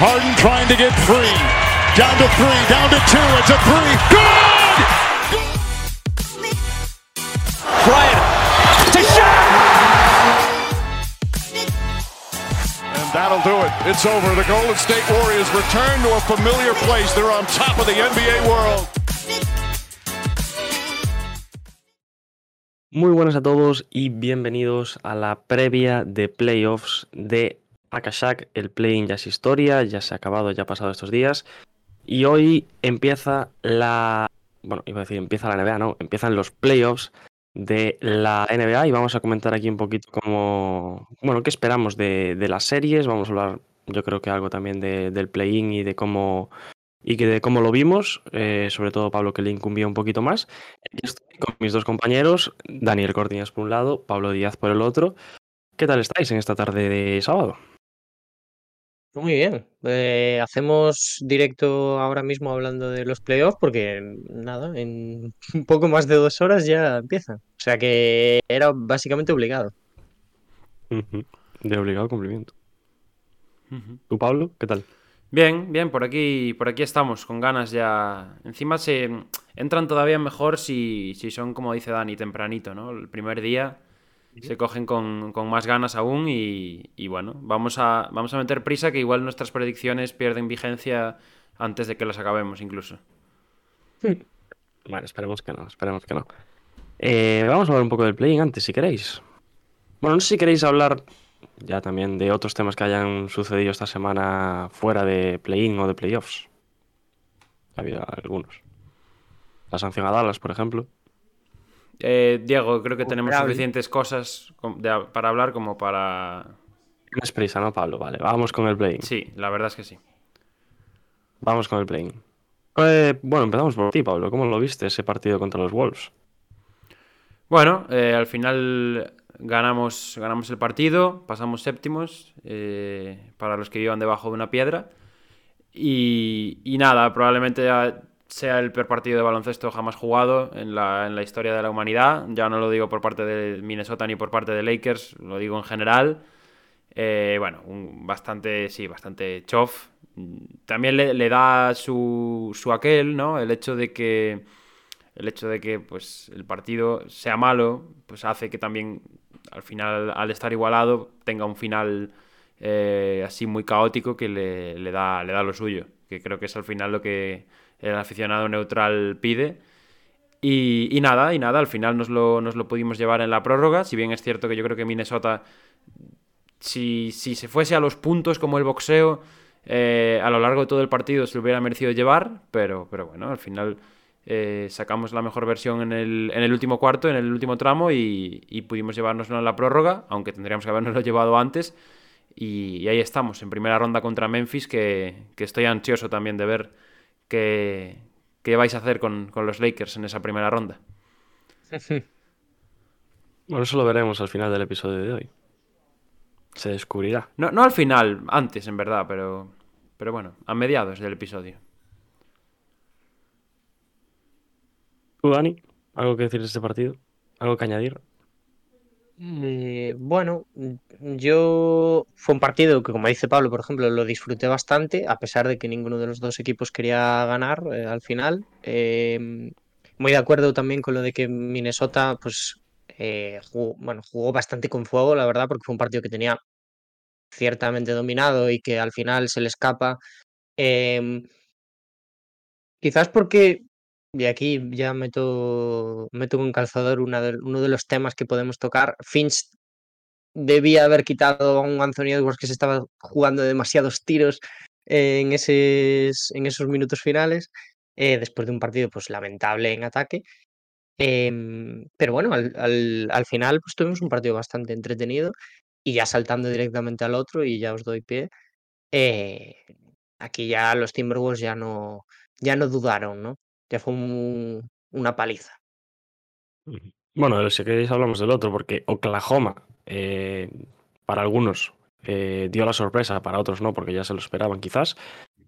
Harden trying to get free. Down to three, down to two. It's a three. Good! Bryant to shot. And that'll do it. It's over. The Golden State Warriors return to a familiar place. They're on top of the NBA world. Muy buenas a todos y bienvenidos a la previa de playoffs de Akashak. El play-in ya es historia, ya se ha acabado, ya ha pasado estos días. Y hoy empieza la. Bueno, iba a decir, empieza la NBA, no, empiezan los playoffs de la NBA y vamos a comentar aquí un poquito cómo. Bueno, qué esperamos de, las series. Vamos a hablar, yo creo que algo también de- del play-in y de cómo. Y que de cómo lo vimos, eh, sobre todo Pablo que le incumbía un poquito más. Estoy con mis dos compañeros, Daniel Cortiñas por un lado, Pablo Díaz por el otro. ¿Qué tal estáis en esta tarde de sábado? Muy bien. Eh, hacemos directo ahora mismo hablando de los playoffs porque nada, en un poco más de dos horas ya empiezan. O sea que era básicamente obligado. De obligado cumplimiento. ¿Tú, Pablo? ¿Qué tal? Bien, bien, por aquí, por aquí estamos, con ganas ya. Encima se entran todavía mejor si, si son, como dice Dani, tempranito, ¿no? El primer día se cogen con, con más ganas aún y, y bueno, vamos a, vamos a meter prisa que igual nuestras predicciones pierden vigencia antes de que las acabemos incluso. Bueno, esperemos que no, esperemos que no. Eh, vamos a hablar un poco del play antes, si queréis. Bueno, no sé si queréis hablar ya también de otros temas que hayan sucedido esta semana fuera de play-in o de playoffs. Ha habido algunos. La sanción a Dallas, por ejemplo. Eh, Diego, creo que tenemos suficientes cosas de- para hablar como para... Tienes prisa, ¿no, Pablo? Vale, vamos con el play-in. Sí, la verdad es que sí. Vamos con el play-in. Eh, bueno, empezamos por ti, Pablo. ¿Cómo lo viste ese partido contra los Wolves? Bueno, eh, al final ganamos, ganamos el partido, pasamos séptimos eh, para los que vivan debajo de una piedra. Y, y nada, probablemente ya sea el peor partido de baloncesto jamás jugado en la, en la historia de la humanidad. Ya no lo digo por parte de Minnesota ni por parte de Lakers, lo digo en general. Eh, bueno, un bastante, sí, bastante chof. También le, da su, su aquel, ¿no? El hecho de que el hecho de que pues el partido sea malo, pues hace que también al final, al estar igualado, tenga un final eh, así muy caótico que le, le da, le da lo suyo. Que creo que es al final lo que el aficionado neutral pide. Y, nada, y nada, al final nos lo, lo pudimos llevar en la prórroga. Si bien es cierto que yo creo que Minnesota, si, si se fuese a los puntos como el boxeo, eh, a lo largo de todo el partido se lo hubiera merecido llevar, pero, pero bueno, al final eh, sacamos la mejor versión en el, en el último cuarto, en el último tramo y, y pudimos llevárnoslo en la prórroga, aunque tendríamos que habernoslo llevado antes. Y, y ahí estamos, en primera ronda contra Memphis, que, que estoy ansioso también de ver qué, qué vais a hacer con, con los Lakers en esa primera ronda. Bueno, eso lo veremos al final del episodio de hoy. Se descubrirá. No, no al final, antes en verdad, pero, pero bueno, a mediados del episodio. ¿Tú, Dani? ¿Algo que decir de este partido? ¿Algo que añadir? Eh, bueno, mm, yo fue un partido que, como dice Pablo, por ejemplo, lo disfruté bastante, a pesar de que ninguno de los dos equipos quería ganar eh, al final. Eh, muy de acuerdo también con lo de que Minnesota, pues, eh, bueno, jugó bastante con fuego, la verdad, porque fue un partido que tenía ciertamente dominado y que al final se le escapa. Em, quizás porque, y aquí ya meto, meto con calzador una de- uno de los temas que podemos tocar, Finch debía haber quitado a un Anthony Edwards que se estaba jugando demasiados tiros en, esos, en esos minutos finales, eh, después de un partido pues lamentable en ataque. Em, pero bueno, al, al- al final pues tuvimos un partido bastante entretenido y ya saltando directamente al otro y ya os doy pie. eh, aquí ya los Timberwolves ya no, ya no dudaron, ¿no? Ya fue un- una paliza. Bueno, si queréis hablamos del otro, porque Oklahoma, eh, para algunos, eh, dio la sorpresa, para otros no, porque ya se lo esperaban quizás,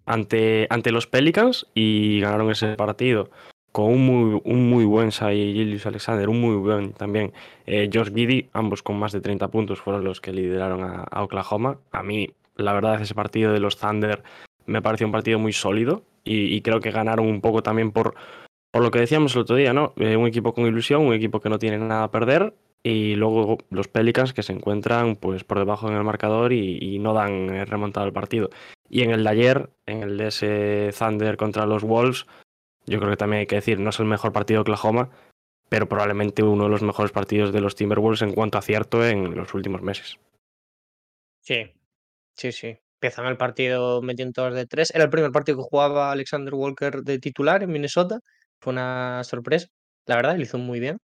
ante, ante los Pelicans y ganaron ese partido con un muy, un muy buen Shai Gilgeous Alexander, un muy buen también eh, Josh Giddy, ambos con más de 30 puntos fueron los que lideraron a, a Oklahoma. A mí La verdad, ese partido de los Thunder me pareció un partido muy sólido y, creo que ganaron un poco también por, por lo que decíamos el otro día, ¿no? Eh, un equipo con ilusión, un equipo que no tiene nada a perder y luego los Pelicans que se encuentran pues por debajo en el marcador y, no dan eh, remontado el partido. Y en el de ayer, en el de ese Thunder contra los Wolves, yo creo que también hay que decir, no es el mejor partido de Oklahoma, pero probablemente uno de los mejores partidos de los Timberwolves en cuanto a acierto en los últimos meses. Sí, sí, sí. Empiezan el partido metiendo todas de tres. Era el primer partido que jugaba Alexander Walker de titular en Minnesota. Fue una sorpresa, la verdad, lo hizo muy bien.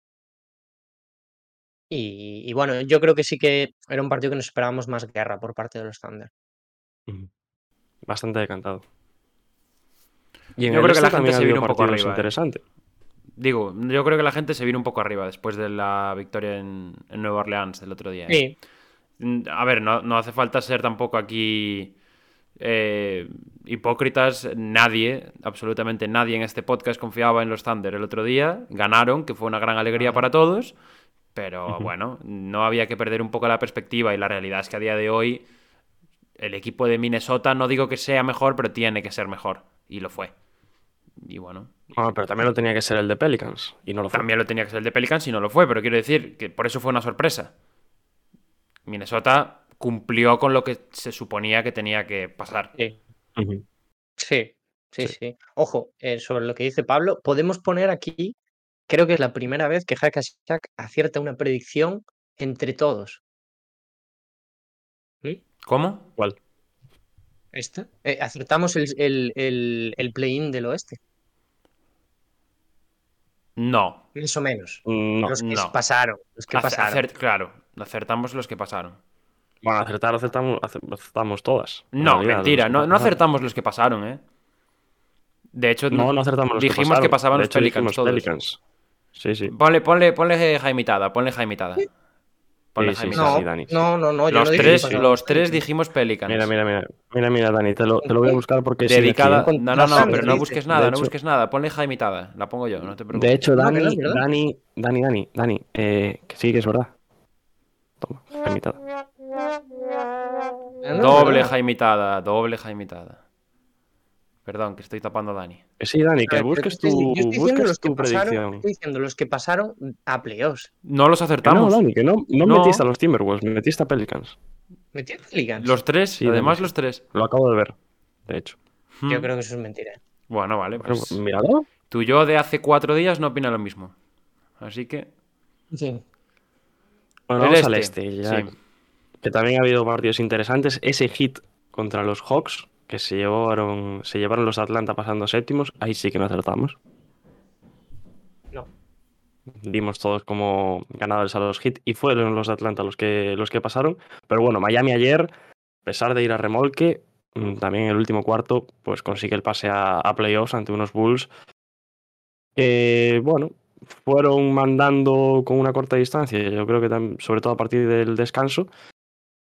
Y, y bueno, yo creo que sí que era un partido que nos esperábamos más guerra por parte de los Thunder. Bastante decantado. Y en Yo el creo que la este gente también ha se vino un poco arriba, ¿eh? Digo, yo creo que la gente se vino un poco arriba después de la victoria en, en Nueva Orleans del otro día. ¿eh? Sí, A ver, no, no hace falta ser tampoco aquí eh, hipócritas. Nadie, absolutamente nadie en este podcast confiaba en los Thunder el otro día. Ganaron, que fue una gran alegría para todos. Pero bueno, no había que perder un poco la perspectiva. Y la realidad es que a día de hoy el equipo de Minnesota, no digo que sea mejor, pero tiene que ser mejor. Y lo fue. Y bueno, Ah, pero también lo tenía que ser el de Pelicans y no lo fue. también lo tenía que ser el de Pelicans y no lo fue, pero quiero decir que por eso fue una sorpresa. Minnesota cumplió con lo que se suponía que tenía que pasar. sí, sí, sí, Sí. sí. Ojo, eh, sobre lo que dice Pablo, podemos poner aquí, creo que es la primera vez que Hackashack acierta una predicción entre todos. ¿Sí? ¿Cómo? ¿Cuál? ¿Esta? Eh, acertamos el, el, el, el play-in del oeste, No. más o menos. No. los que no. pasaron, los que pasaron. claro, acertamos los que pasaron. Bueno, acertar, acertamos, ace- acertamos todas. No, realidad, mentira, que no, no acertamos los que pasaron, ¿eh? De hecho, No, no acertamos los dijimos que, pasaban De los hecho, Pelicans todos. Pelicans. Sí, sí. Ponle, ponle, ponle jaimitada, ponle jaimitada. Ponle Sí, sí, jaimitada. No, sí, Dani, no, no, no, yo Los no tres, que pasaban los tres dijimos Pelicans. Mira, mira, mira. Mira, mira, Dani, te lo, te lo voy a buscar porque Dedicada. No, no, no, pero no busques nada, no busques nada. Ponle jaimitada. La pongo yo, no te preocupes. De hecho, que Dani. Dani, Dani, Dani, Dani, eh, que sí, que es verdad. No, Doble jaimitada, doble jaimitada. Perdón, que estoy tapando a Dani. Que sí, Dani, que busques yo estoy- tu, yo estoy diciendo busques los que tu pasaron, predicción. estoy diciendo los que pasaron a playoffs. No los Que no, acertamos. Dani, que no, no, No. metiste a los Timberwolves, metiste a Pelicans. ¿Metí a Pelicans? Los tres, Sí, además Dani. los tres. Lo acabo de ver, de hecho. Yo Hmm. creo que eso es mentira. Bueno, vale, Bueno, pues míralo. tu yo de hace cuatro días no opina lo mismo. Así que. Sí. Bueno, el vamos al este, este, ya, sí. que también ha habido partidos interesantes. Ese hit contra los Hawks, que se llevaron, se llevaron los Atlanta pasando séptimos, ahí sí que no acertamos. No. Dimos todos como ganadores a los hit y fueron los de Atlanta los que, los que pasaron. Pero bueno, Miami ayer, a pesar de ir a remolque, mm, también en el último cuarto, pues consigue el pase a, a playoffs ante unos Bulls. que, bueno, fueron mandando con una corta distancia, yo creo que sobre todo a partir del descanso,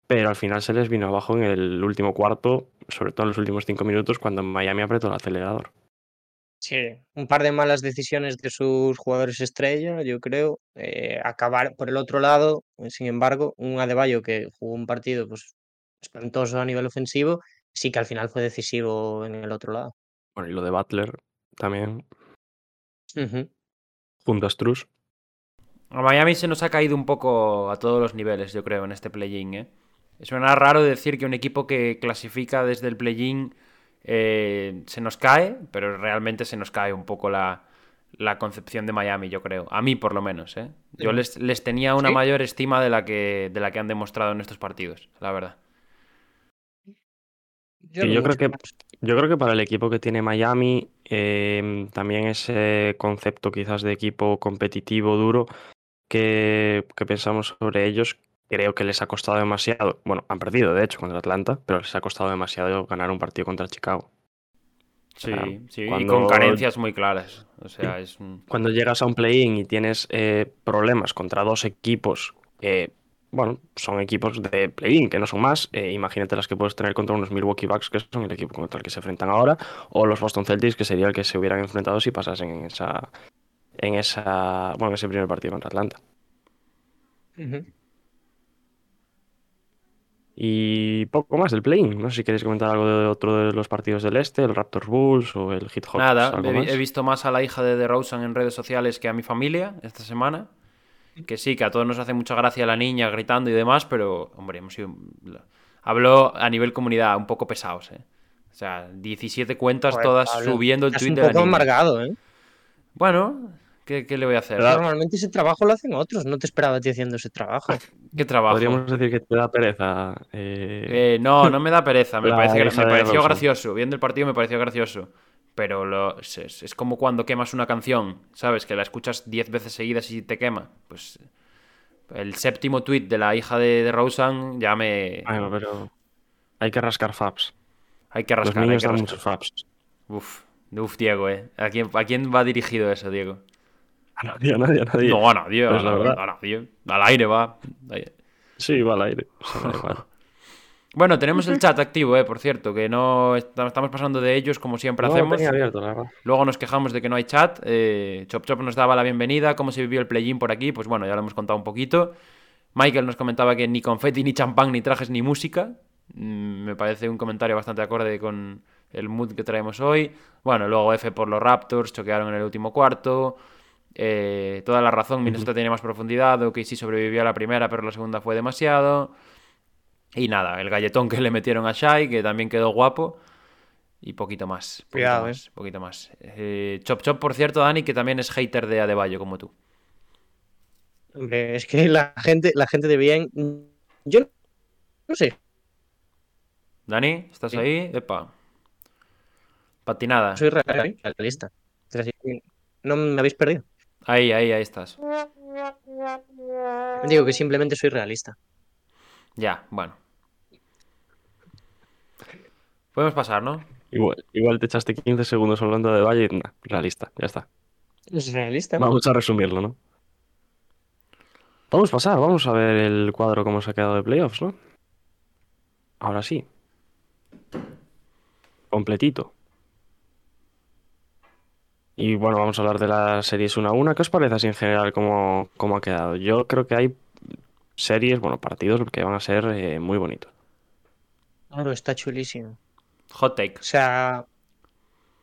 pero al final se les vino abajo en el último cuarto, sobre todo en los últimos cinco minutos, cuando Miami apretó el acelerador. Sí, un par de malas decisiones de sus jugadores estrella, yo creo. eh, acabar por el otro lado, sin embargo, un Adebayo que jugó un partido pues espantoso a nivel ofensivo, sí que al final fue decisivo en el otro lado. Bueno, y lo de Butler también, junto a Struz. A Miami se nos ha caído un poco a todos los niveles, yo creo, en este play-in. ¿eh? Suena raro decir que un equipo que clasifica desde el play-in eh, se nos cae, pero realmente se nos cae un poco la, la concepción de Miami, yo creo. A mí, por lo menos. ¿eh? Yo les, les tenía una ¿Sí? mayor estima de la, que, de la que han demostrado en estos partidos, la verdad. Yo, creo que-. Yo creo que para el equipo que tiene Miami, eh, también ese concepto quizás de equipo competitivo duro que, que pensamos sobre ellos, creo que les ha costado demasiado. Bueno, han perdido de hecho contra Atlanta, pero les ha costado demasiado ganar un partido contra Chicago. Sí, sí, y con carencias muy claras. O sea, es un... Cuando llegas a un play-in y tienes eh, problemas contra dos equipos que, bueno, son equipos de play-in, que no son más, eh, imagínate las que puedes tener contra unos Milwaukee Bucks, que son el equipo contra el que se enfrentan ahora, o los Boston Celtics, que sería el que se hubieran enfrentado si pasasen en esa, en esa, bueno, en ese primer partido contra Atlanta. Y poco más del play-in. No sé si queréis comentar algo de otro de los partidos del este, el Raptors Bulls o el Hit Hawks. Nada, he, he visto más a la hija de DeRozan en redes sociales que a mi familia esta semana. Que sí, que a todos nos hace mucha gracia la niña gritando y demás, pero, hombre, hemos sido... Habló a nivel comunidad un poco pesados, ¿eh? O sea, 17 cuentas Joder, todas Pablo, subiendo el tweet un de la poco amargado, ¿eh? Bueno, ¿qué, qué le voy a hacer? Normalmente ese trabajo lo hacen otros. No te esperaba a ti haciendo ese trabajo. ¿Qué trabajo? Podríamos decir que te da pereza. eh, Eh, no, no me da pereza. Me, parece, me pareció gracioso. Viendo el partido me pareció gracioso. Pero lo- es, es- como cuando quemas una canción, ¿sabes? Que la escuchas 10 veces seguidas y te quema. Pues el séptimo tweet de la hija de, de Rosen ya me... Bueno, pero hay que rascar faps. Hay que Los rascar. hay niños que dan rascar. muchos faps. Uf, uf, Diego, ¿eh? ¿A quién, ¿A quién va dirigido eso, Diego? A nadie, a nadie, a nadie. No, a nadie, Pues a, la a nadie. Al aire va. Sí, va al aire. o sea. Bueno, tenemos el chat activo, eh, por cierto, que no est- estamos pasando de ellos como siempre No hacemos. abierto, la verdad. Luego nos quejamos de que no hay chat. eh, Chop Chop nos daba la bienvenida. ¿Cómo se vivió el play-in por aquí? Pues bueno, ya lo hemos contado un poquito. Michael nos comentaba que ni confeti, ni champán, ni trajes, ni música. Mm, me parece un comentario bastante acorde con el mood que traemos hoy. Bueno, luego F por los Raptors, choquearon en el último cuarto. Eh, toda la razón, Minnesota tenía más profundidad. Ok, sí sobrevivió a la primera, pero la segunda fue demasiado. Y nada, el galletón que le metieron a Shai, que también quedó guapo. Y poquito más. Poquito Cuidado, más, poquito más. Eh, Chop Chop, por cierto, Dani, que también es hater de Adebayo, como tú. Hombre, es que la gente, la gente de bien. Yo no sé. Dani, ¿estás Sí. ahí? Epa. Patinada. Soy realista. No me habéis perdido. Ahí, ahí, ahí estás. Digo que simplemente soy realista. Ya, bueno. Podemos pasar, ¿no? Igual, igual te echaste 15 segundos hablando de Valle y nah, realista, ya está. Es realista. Vamos a resumirlo, ¿no? Vamos a pasar, vamos a ver el cuadro cómo se ha quedado de playoffs, ¿no? Ahora sí. Completito. Y bueno, vamos a hablar de las series una a una. ¿Qué os parece así en general cómo, cómo ha quedado? Yo creo que hay series, bueno, partidos que van a ser eh, muy bonitos. Claro, está chulísimo. Hot take. O sea,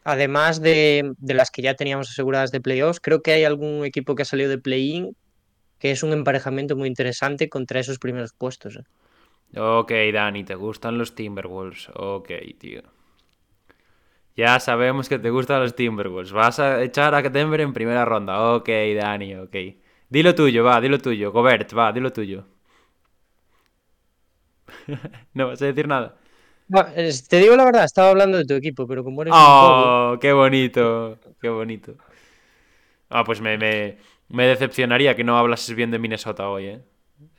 además de, de las que ya teníamos aseguradas de playoffs, creo que hay algún equipo que ha salido de play-in que es un emparejamiento muy interesante contra esos primeros puestos. ¿eh? Ok, Dani, te gustan los Timberwolves. Ok, tío. Ya sabemos que te gustan los Timberwolves. Vas a echar a Denver en primera ronda. Ok, Dani, ok. Dilo tuyo, va, dilo tuyo. Gobert, va, dilo tuyo. no vas a decir nada. Es- Te digo la verdad, estaba hablando de tu equipo, pero como eres un bobo, Oh, qué bonito, qué bonito. Ah, pues me, me, me decepcionaría que no hablases bien de Minnesota hoy, ¿eh?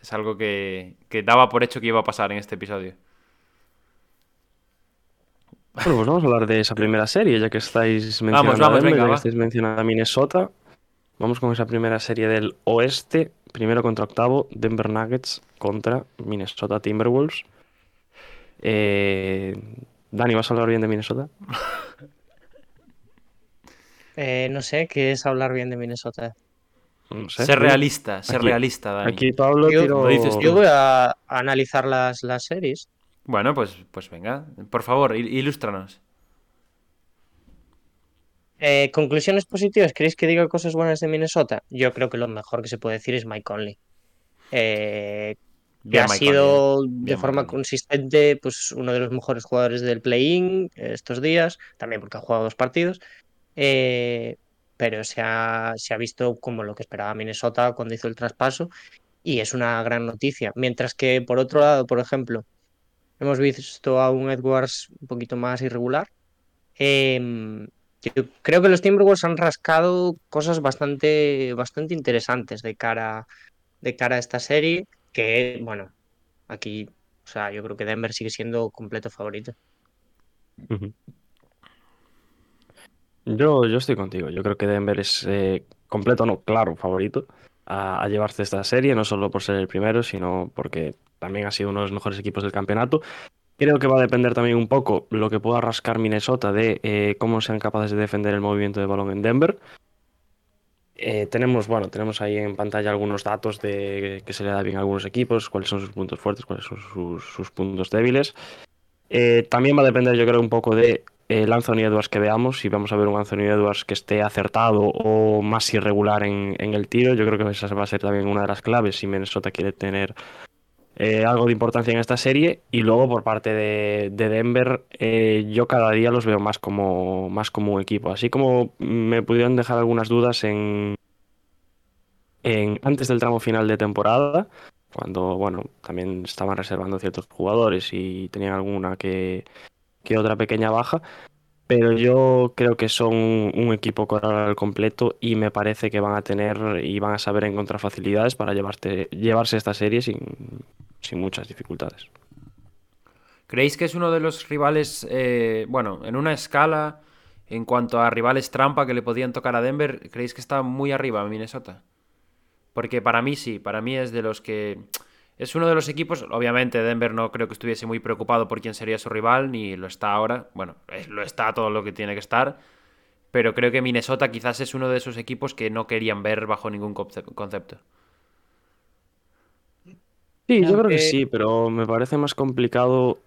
Es algo que, que daba por hecho que iba a pasar en este episodio. Bueno, pues vamos a hablar de esa primera serie, ya que estáis mencionando vamos, a Denver, venga, ya que estáis mencionando a Minnesota. Vamos con esa primera serie del oeste, primero contra octavo, Denver Nuggets contra Minnesota Timberwolves. Eh, Dani, ¿vas a hablar bien de Minnesota? eh, no sé qué es hablar bien de Minnesota. No sé. Ser realista, ser Aquí- realista, Dani. Aquí Pablo Yo- Lo dices. Yo voy a, a analizar las, las series. Bueno, pues, pues venga, por favor, il- ilústranos. Eh, conclusiones positivas, ¿queréis que diga cosas buenas de Minnesota? Yo creo que lo mejor que se puede decir es Mike Conley. Eh, que Bien, ha Mike sido Conley, de bien, forma Conley. consistente pues, uno de los mejores jugadores del play-in eh, estos días, también porque ha jugado dos partidos, eh, pero se ha, se ha visto como lo que esperaba Minnesota cuando hizo el traspaso y es una gran noticia. Mientras que por otro lado, por ejemplo, hemos visto a un Edwards un poquito más irregular. Em, yo creo que los Timberwolves han rascado cosas bastante, bastante interesantes de cara, de cara a esta serie, que, bueno, aquí, o sea, yo creo que Denver sigue siendo completo favorito. Yo, yo estoy contigo. Yo creo que Denver es eh, completo, no, claro, favorito a, a llevarse esta serie, no solo por ser el primero, sino porque también ha sido uno de los mejores equipos del campeonato. Creo que va a depender también un poco lo que pueda rascar Minnesota de eh, cómo sean capaces de defender el movimiento de balón en Denver. Eh, tenemos, bueno, tenemos ahí en pantalla algunos datos de que se le da bien a algunos equipos, cuáles son sus puntos fuertes, cuáles son sus, puntos débiles. Eh, también va a depender, yo creo, un poco de el Anthony Edwards que veamos. Si vamos a ver un Anthony Edwards que esté acertado o más irregular en, en el tiro, yo creo que esa va a ser también una de las claves si Minnesota quiere tener eh, algo de importancia en esta serie. Y luego por parte de, Denver, eh, yo cada día los veo más como, más como un equipo. Así como me pudieron dejar algunas dudas en, en antes del tramo final de temporada, cuando bueno, también estaban reservando ciertos jugadores y tenían alguna que, que otra pequeña baja. Pero yo creo que son un equipo coral completo y me parece que van a tener y van a saber encontrar facilidades para llevarse esta serie sin, sin muchas dificultades. ¿Creéis que es uno de los rivales, eh, bueno, en una escala, en cuanto a rivales trampa que le podían tocar a Denver, ¿creéis que está muy arriba Minnesota? Porque para mí sí, para mí es de los que... Es uno de los equipos, obviamente Denver no creo que estuviese muy preocupado por quién sería su rival, ni lo está ahora, bueno, lo está todo lo que tiene que estar, pero creo que Minnesota quizás es uno de esos equipos que no querían ver bajo ningún concepto. Sí, yo creo que sí, pero me parece más complicado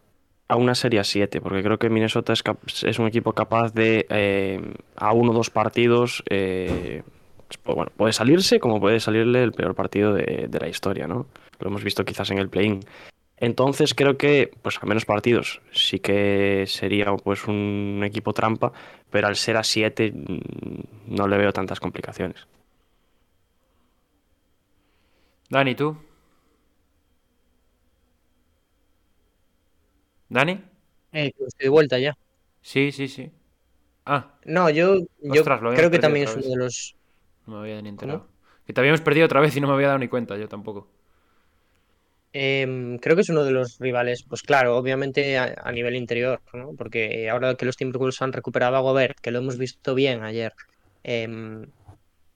a una serie 7, porque creo que Minnesota es, es un equipo capaz de eh, a uno o dos partidos, eh, bueno, puede salirse como puede salirle el peor partido de, la historia, ¿no? Lo hemos visto quizás en el play-in. Entonces creo que, pues a menos partidos, sí que sería pues un equipo trampa, pero al ser a 7 mm, no le veo tantas complicaciones. Dani, ¿tú? ¿Dani? Eh, estoy de vuelta ya. Sí, sí, sí. Ah. No, yo, yo creo que también es uno de los. No me había ni enterado. Que te habíamos perdido otra vez y no me había dado ni cuenta, yo tampoco. Em, creo que es uno de los rivales, pues claro, obviamente a, nivel interior, ¿no? Porque ahora que los Timberwolves han recuperado a Gobert, que lo hemos visto bien ayer, em,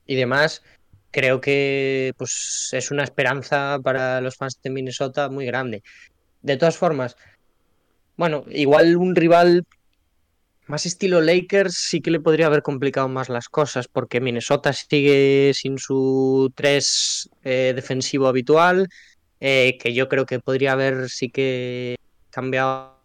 y demás, creo que pues es una esperanza para los fans de Minnesota muy grande. De todas formas, bueno, igual un rival más estilo Lakers sí que le podría haber complicado más las cosas, porque Minnesota sigue sin su 3 eh, defensivo habitual, eh, que yo creo que podría haber sí que cambiado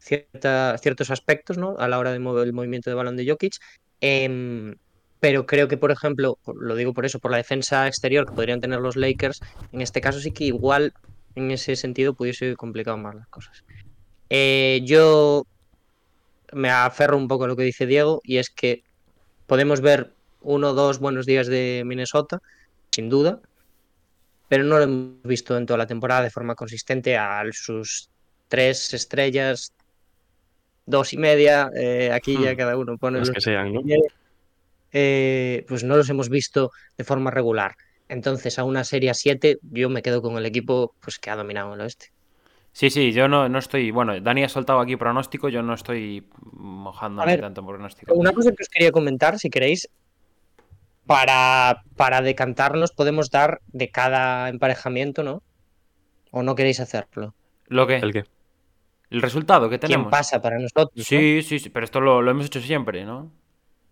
ciertos aspectos ¿no? a la hora de mover el movimiento de balón de Jokic. Em, pero creo que, por ejemplo, lo digo por eso, por la defensa exterior que podrían tener los Lakers, en este caso sí que igual en ese sentido pudiese complicado más las cosas. Eh, yo me aferro un poco a lo que dice Diego y es que podemos ver uno o dos buenos días de Minnesota, sin duda, pero no lo hemos visto en toda la temporada de forma consistente a sus tres estrellas, dos y media, eh, aquí ya hmm. cada uno pone los que sean, ¿no? Eh, pues no los hemos visto de forma regular. Entonces, a una serie 7, yo me quedo con el equipo pues, que ha dominado el oeste. Sí, sí, yo no, no estoy. Bueno, Dani ha soltado aquí pronóstico, yo no estoy mojando tanto pronóstico. Una cosa que os quería comentar, si queréis, para, para decantarnos, podemos dar de cada emparejamiento, ¿no? ¿O no queréis hacerlo? ¿Lo que? ¿El qué? El resultado que tenemos. ¿Quién pasa para nosotros? Sí, sí, sí, pero esto lo, lo hemos hecho siempre, ¿no?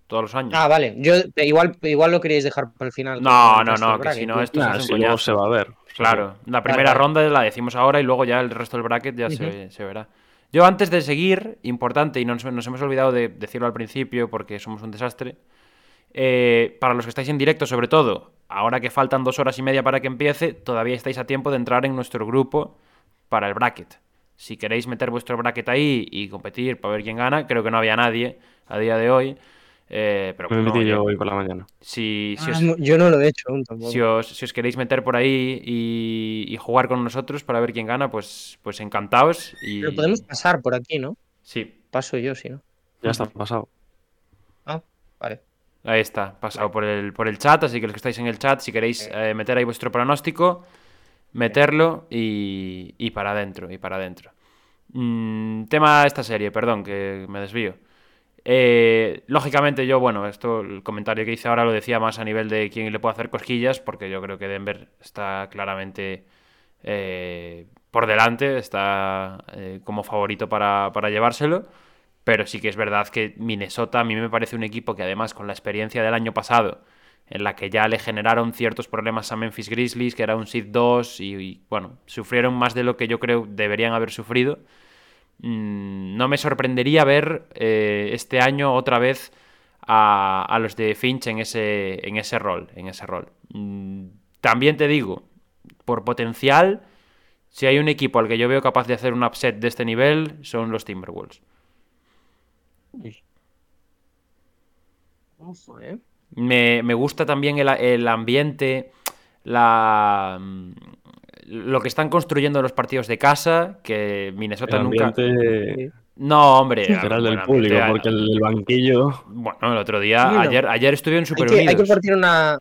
todos los años. Ah, vale. Yo igual, igual lo queríais dejar para el final. No, no, no, que si no esto es un se va a ver. Claro, la primera ronda la decimos ahora y luego ya el resto del bracket ya se, verá. Yo antes de seguir, importante, y nos, nos hemos olvidado de decirlo al principio porque somos un desastre, eh, para los que estáis en directo sobre todo, ahora que faltan dos horas y media para que empiece, todavía estáis a tiempo de entrar en nuestro grupo para el bracket. Si queréis meter vuestro bracket ahí y competir para ver quién gana, creo que no había nadie a día de hoy. Eh, pero Me metí yo hoy por la mañana. Si, ah, yo no lo he hecho Si os, queréis meter por ahí y, jugar con nosotros para ver quién gana, pues, pues encantados. Y... Pero podemos pasar por aquí, ¿no? Sí. Paso yo, sí, ¿no? Ya está pasado. Ah, vale. Ahí está, pasado por el, por el chat, así que los que estáis en el chat, si queréis eh, meter ahí vuestro pronóstico, meterlo y, y para adentro, y para adentro. Mm, tema de esta serie, perdón, que me desvío. Eh, lógicamente yo, bueno, esto, el comentario que hice ahora lo decía más a nivel de quién le puede hacer cosquillas, porque yo creo que Denver está claramente eh, por delante, está eh, como favorito para, llevárselo. Pero sí que es verdad que Minnesota a mí me parece un equipo que además con la experiencia del año pasado, en la que ya le generaron ciertos problemas a Memphis Grizzlies, que era un Seed 2 y, y, bueno, sufrieron más de lo que yo creo deberían haber sufrido. Mm, no me sorprendería ver eh, este año otra vez a, a, los de Finch en ese, en ese rol. En ese rol. Mm, también te digo, por potencial, si hay un equipo al que yo veo capaz de hacer un upset de este nivel, son los Timberwolves. ¿eh? Me, me, gusta también el, el ambiente, la, lo que están construyendo los partidos de casa, que Minnesota el nunca. ambiente No, hombre. general del público, ambiente. porque el, banquillo. Bueno, el otro día, Sí, no. ayer, ayer estuvieron Hay súper que, hay que partir una.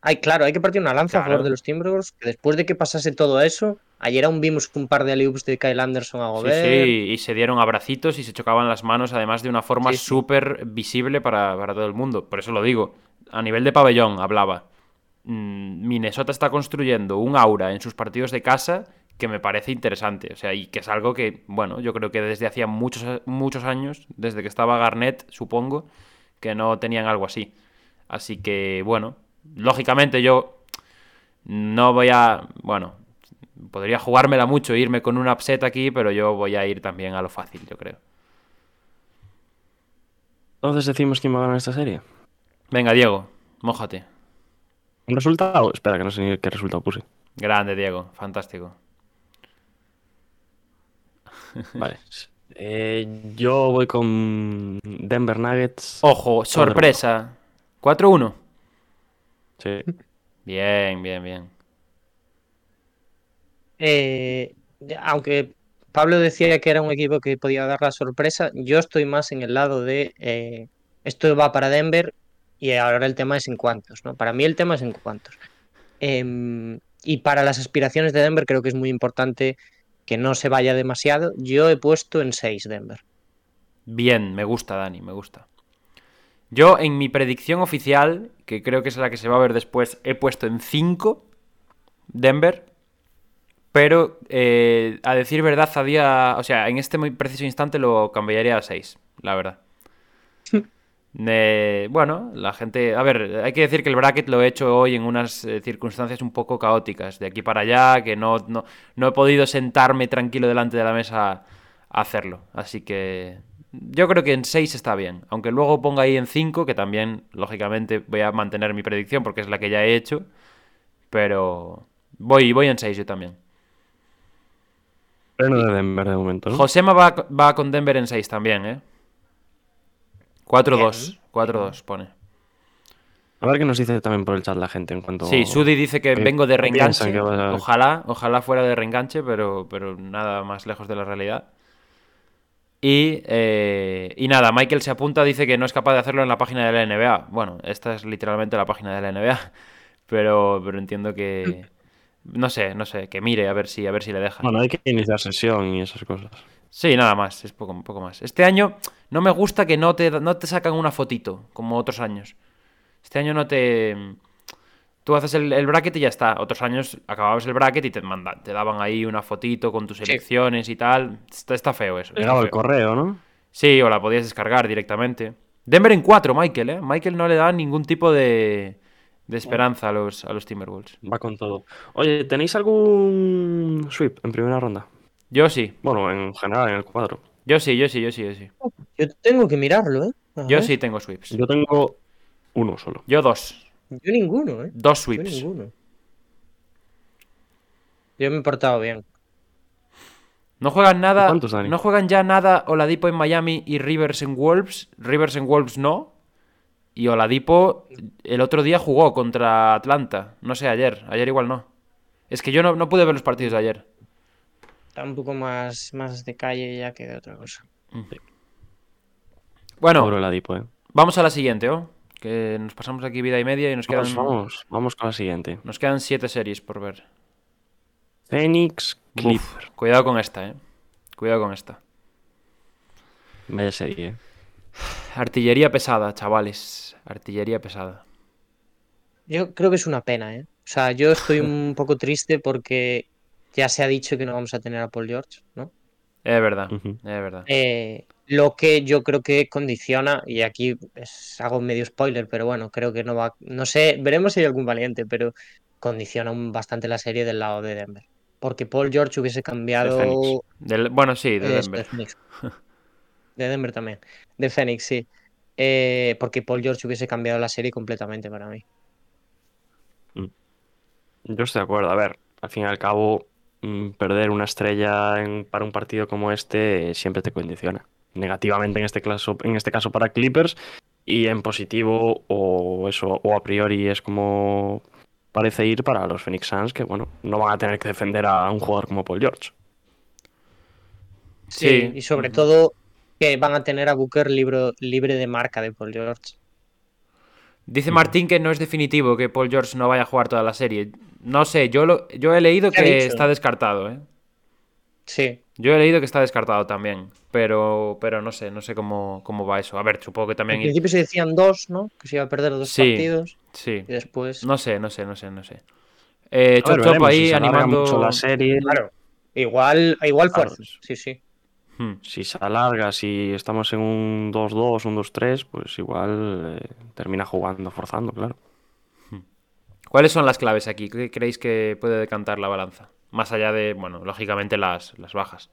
Hay, claro, hay que partir una lanza a favor de los Timberwolves. Que después de que pasase todo eso, ayer aún vimos un par de alley de Kyle Anderson a Sí, Gobert. sí, y se dieron abracitos y se chocaban las manos, además de una forma Sí, sí. súper visible para, para todo el mundo. Por eso lo digo. A nivel de pabellón hablaba. Mm, Minnesota está construyendo un aura en sus partidos de casa que me parece interesante. O sea, y que es algo que, bueno, yo creo que desde hacía muchos, muchos años, desde que estaba Garnett, supongo, que no tenían algo así. Así que, bueno, lógicamente yo no voy a. Bueno, podría jugármela mucho irme con un upset aquí, pero yo voy a ir también a lo fácil, yo creo. Entonces decimos quién va a ganar esta serie. Venga, Diego, mójate. ¿Un resultado? Espera, que no sé ni qué resultado puse. Grande, Diego, fantástico. Vale. Eh, yo voy con Denver Nuggets. Ojo, sorpresa. 4-1. Sí. Bien, bien, bien. Eh, aunque Pablo decía que era un equipo que podía dar la sorpresa, yo estoy más en el lado de eh, esto va para Denver y ahora el tema es en cuántos, ¿no? Para mí el tema es en cuántos. Em, y para las aspiraciones de Denver creo que es muy importante que no se vaya demasiado. Yo he puesto en 6 Denver. Bien, me gusta, Dani, me gusta. Yo en mi predicción oficial, que creo que es la que se va a ver después, he puesto en 5 Denver. Pero eh, a decir verdad, a día. O sea, en este muy preciso instante lo cambiaría a 6, la verdad. Eh, bueno, la gente. A ver, hay que decir que el bracket lo he hecho hoy en unas eh, circunstancias un poco caóticas, de aquí para allá, que no, no, no he podido sentarme tranquilo delante de la mesa a hacerlo. Así que yo creo que en 6 está bien. Aunque luego ponga ahí en 5, que también, lógicamente, voy a mantener mi predicción porque es la que ya he hecho. Pero voy, voy en 6 yo también. Freno de Denver de momento, ¿no? Josema va, va con Denver en 6 también, ¿eh? 4-2. 4-2 pone. A ver qué nos dice también por el chat la gente en cuanto. Sí, Sudi dice que ¿Qué- vengo de reenganche. a- Ojalá, ojalá fuera de reenganche, pero, pero nada más lejos de la realidad. Y, eh, y nada, Michael se apunta, dice que no es capaz de hacerlo en la página de la NBA. Bueno, esta es literalmente la página de la NBA, pero, pero entiendo que... No sé, no sé, que mire a ver si, a ver si le deja. Bueno, hay que iniciar sesión y esas cosas. Sí, nada más, es poco, poco más. Este año no me gusta que no te, no te sacan una fotito, como otros años. Este año no te... Tú haces el, el bracket y ya está. Otros años acababas el bracket y te, manda, te daban ahí una fotito con tus selecciones y tal. Está, está feo eso. está Llegaba el correo, ¿no? Sí, o la podías descargar directamente. Denver en 4, Michael, ¿eh? Michael no le da ningún tipo de, de esperanza a los, a los Timberwolves. Va con todo. Oye, ¿tenéis algún sweep en primera ronda? Yo sí, Bueno, en general, en el cuadro. yo sí, yo sí, yo sí, yo sí. Yo tengo que mirarlo, ¿eh? A Yo ver. sí tengo sweeps. Yo tengo uno solo. Yo dos. Yo ninguno, ¿eh? Dos Yo sweeps. ninguno. Yo me he portado bien. No juegan nada. ¿Cuántos, Dani? No juegan ya nada Oladipo en Miami y Rivers en Wolves. Rivers en Wolves no. Y Oladipo el otro día jugó contra Atlanta. No sé, ayer. Ayer igual no. Es que yo no, no pude ver los partidos de ayer. Está un poco más, más de calle ya que de otra cosa. Bueno, Pobre Ladipo, ¿eh? vamos a la siguiente, ¿oh? Que nos pasamos aquí vida y media y nos quedan, Vamos, vamos, vamos con la siguiente. nos quedan siete series por ver. Phoenix Uf, Clipper. cuidado con esta, ¿eh? Cuidado con esta. Vaya serie, ¿eh? Artillería pesada, chavales. Artillería pesada. Yo creo que es una pena, ¿eh? O sea, yo estoy un poco triste porque ya se ha dicho que no vamos a tener a Paul George, ¿no? Es verdad, es verdad. Eh, Lo que yo creo que condiciona, y aquí es, hago medio spoiler, pero bueno, creo que no va. No sé, veremos si hay algún valiente, pero condiciona bastante la serie del lado de Denver. Porque Paul George hubiese cambiado. Del, bueno, sí, de Denver. de Phoenix. De Denver también. De Phoenix, sí. Eh, porque Paul George hubiese cambiado la serie completamente para mí. Yo estoy de acuerdo. A ver, al fin y al cabo, mm, perder una estrella en- para un partido como este eh, siempre te condiciona. Negativamente en este caso, en este caso para Clippers y en positivo o eso, o a priori es como parece ir para los Phoenix Suns que bueno, no van a tener que defender a un jugador como Paul George. Sí, Sí. y sobre todo que van a tener a Booker libro- libre de marca de Paul George. Dice Martín que no es definitivo que Paul George no vaya a jugar toda la serie. No sé, yo, lo, yo he leído ¿Qué ha que dicho? está descartado, ¿eh? Sí, Yo he leído que está descartado también, pero, pero no sé, no sé cómo, cómo va eso. A ver, supongo que al también... principio se decían dos, ¿no? Que se iba a perder dos Sí. partidos Sí, y después. no sé, no sé, no sé, no sé. Eh, Chop si ahí se alarga animando... mucho la serie, Claro, igual, igual fuerzas. Sí, sí. Hmm. si se alarga, si estamos en un 2-2, un 2-3, pues igual eh, termina jugando, forzando, claro. ¿Cuáles son las claves aquí? ¿Qué creéis que puede decantar la balanza? Más allá de, bueno, lógicamente las, las bajas.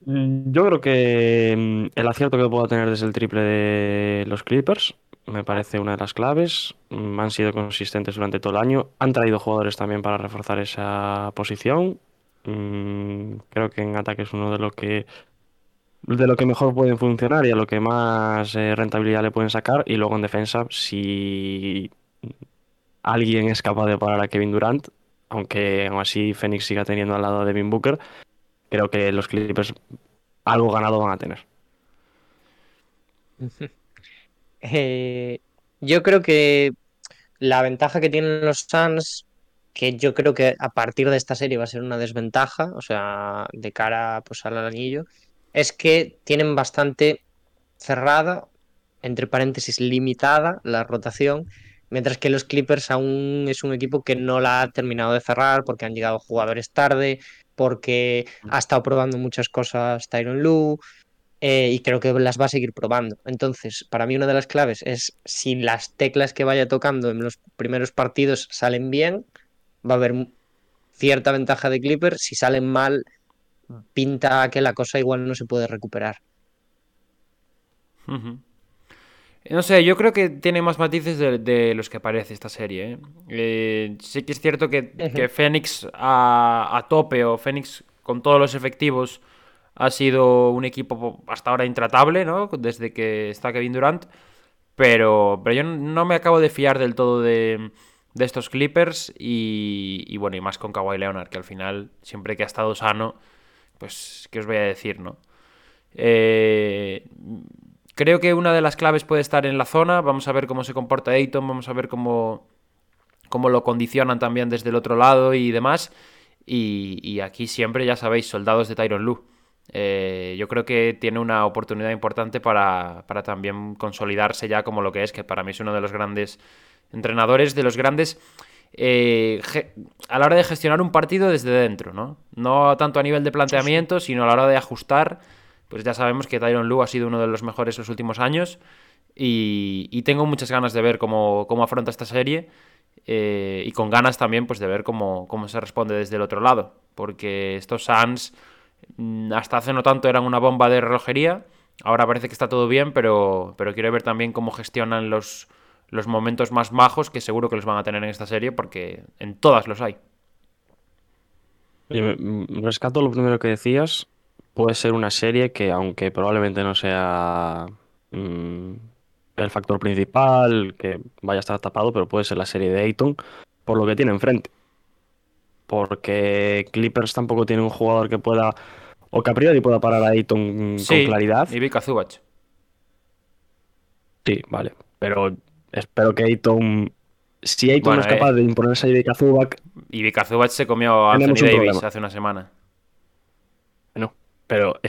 Mm, Yo creo que mm, el acierto que puedo tener desde el triple de los Clippers me parece una de las claves. Mm, Han sido consistentes durante todo el año. Han traído jugadores también para reforzar esa posición. Mm, Creo que en ataque es uno de lo que de lo que mejor pueden funcionar y a lo que más eh, rentabilidad le pueden sacar. Y luego en defensa, si alguien es capaz de parar a Kevin Durant, aunque aún así Phoenix siga teniendo al lado a Devin Booker, creo que los Clippers algo ganado van a tener. Eh, yo creo que la ventaja que tienen los Suns, que yo creo que a partir de esta serie va a ser una desventaja, o sea, de cara pues, al anillo, es que tienen bastante cerrada, entre paréntesis, limitada la rotación, mientras que los Clippers aún es un equipo que no la ha terminado de cerrar porque han llegado jugadores tarde, porque ha estado probando muchas cosas Tyron Lue, eh, y creo que las va a seguir probando. Entonces, para mí una de las claves es si las teclas que vaya tocando en los primeros partidos salen bien, va a haber cierta ventaja de Clipper. Si salen mal, pinta que la cosa igual no se puede recuperar. No sé, yo creo que tiene más matices de, de los que parece esta serie. ¿eh? Eh, sí que es cierto que, que Ujú. Phoenix a, a tope o Phoenix con todos los efectivos ha sido un equipo hasta ahora intratable, ¿no? Desde que está Kevin Durant. Pero, pero yo no me acabo de fiar del todo de, de estos Clippers y, y bueno, y más con Kawhi Leonard, que al final, siempre que ha estado sano, pues, ¿qué os voy a decir, no? Eh, creo que una de las claves puede estar en la zona. Vamos a ver cómo se comporta Ayton, vamos a ver cómo, cómo lo condicionan también desde el otro lado y demás. Y, aquí siempre, ya sabéis, soldados de Tyron Lue. Eh, yo creo que tiene una oportunidad importante para, para también consolidarse ya como lo que es, que para mí es uno de los grandes entrenadores, de los grandes eh, a la hora de gestionar un partido desde dentro, ¿no? No tanto a nivel de planteamiento, sino a la hora de ajustar. Pues ya sabemos que Tyron Lue ha sido uno de los mejores los últimos años y, y tengo muchas ganas de ver cómo, cómo afronta esta serie eh, y con ganas también pues de ver cómo, cómo se responde desde el otro lado, porque estos Suns mm, hasta hace no tanto eran una bomba de relojería, ahora parece que está todo bien, pero, pero quiero ver también cómo gestionan los, los momentos más majos que seguro que los van a tener en esta serie porque en todas los hay. Me rescato lo primero que decías. Puede ser una serie que, aunque probablemente no sea mm, el factor principal, que vaya a estar tapado, pero puede ser la serie de Ayton por lo que tiene enfrente. Porque Clippers tampoco tiene un jugador que pueda, o que a priori pueda parar a Ayton con Sí, claridad. y Vika Zubac. Sí, vale. Pero espero que Ayton, si Bueno, no es capaz eh. de imponerse a Ivica Zubac, Y Vika Zubac se comió a Anthony Davis problema. hace una semana. No, pero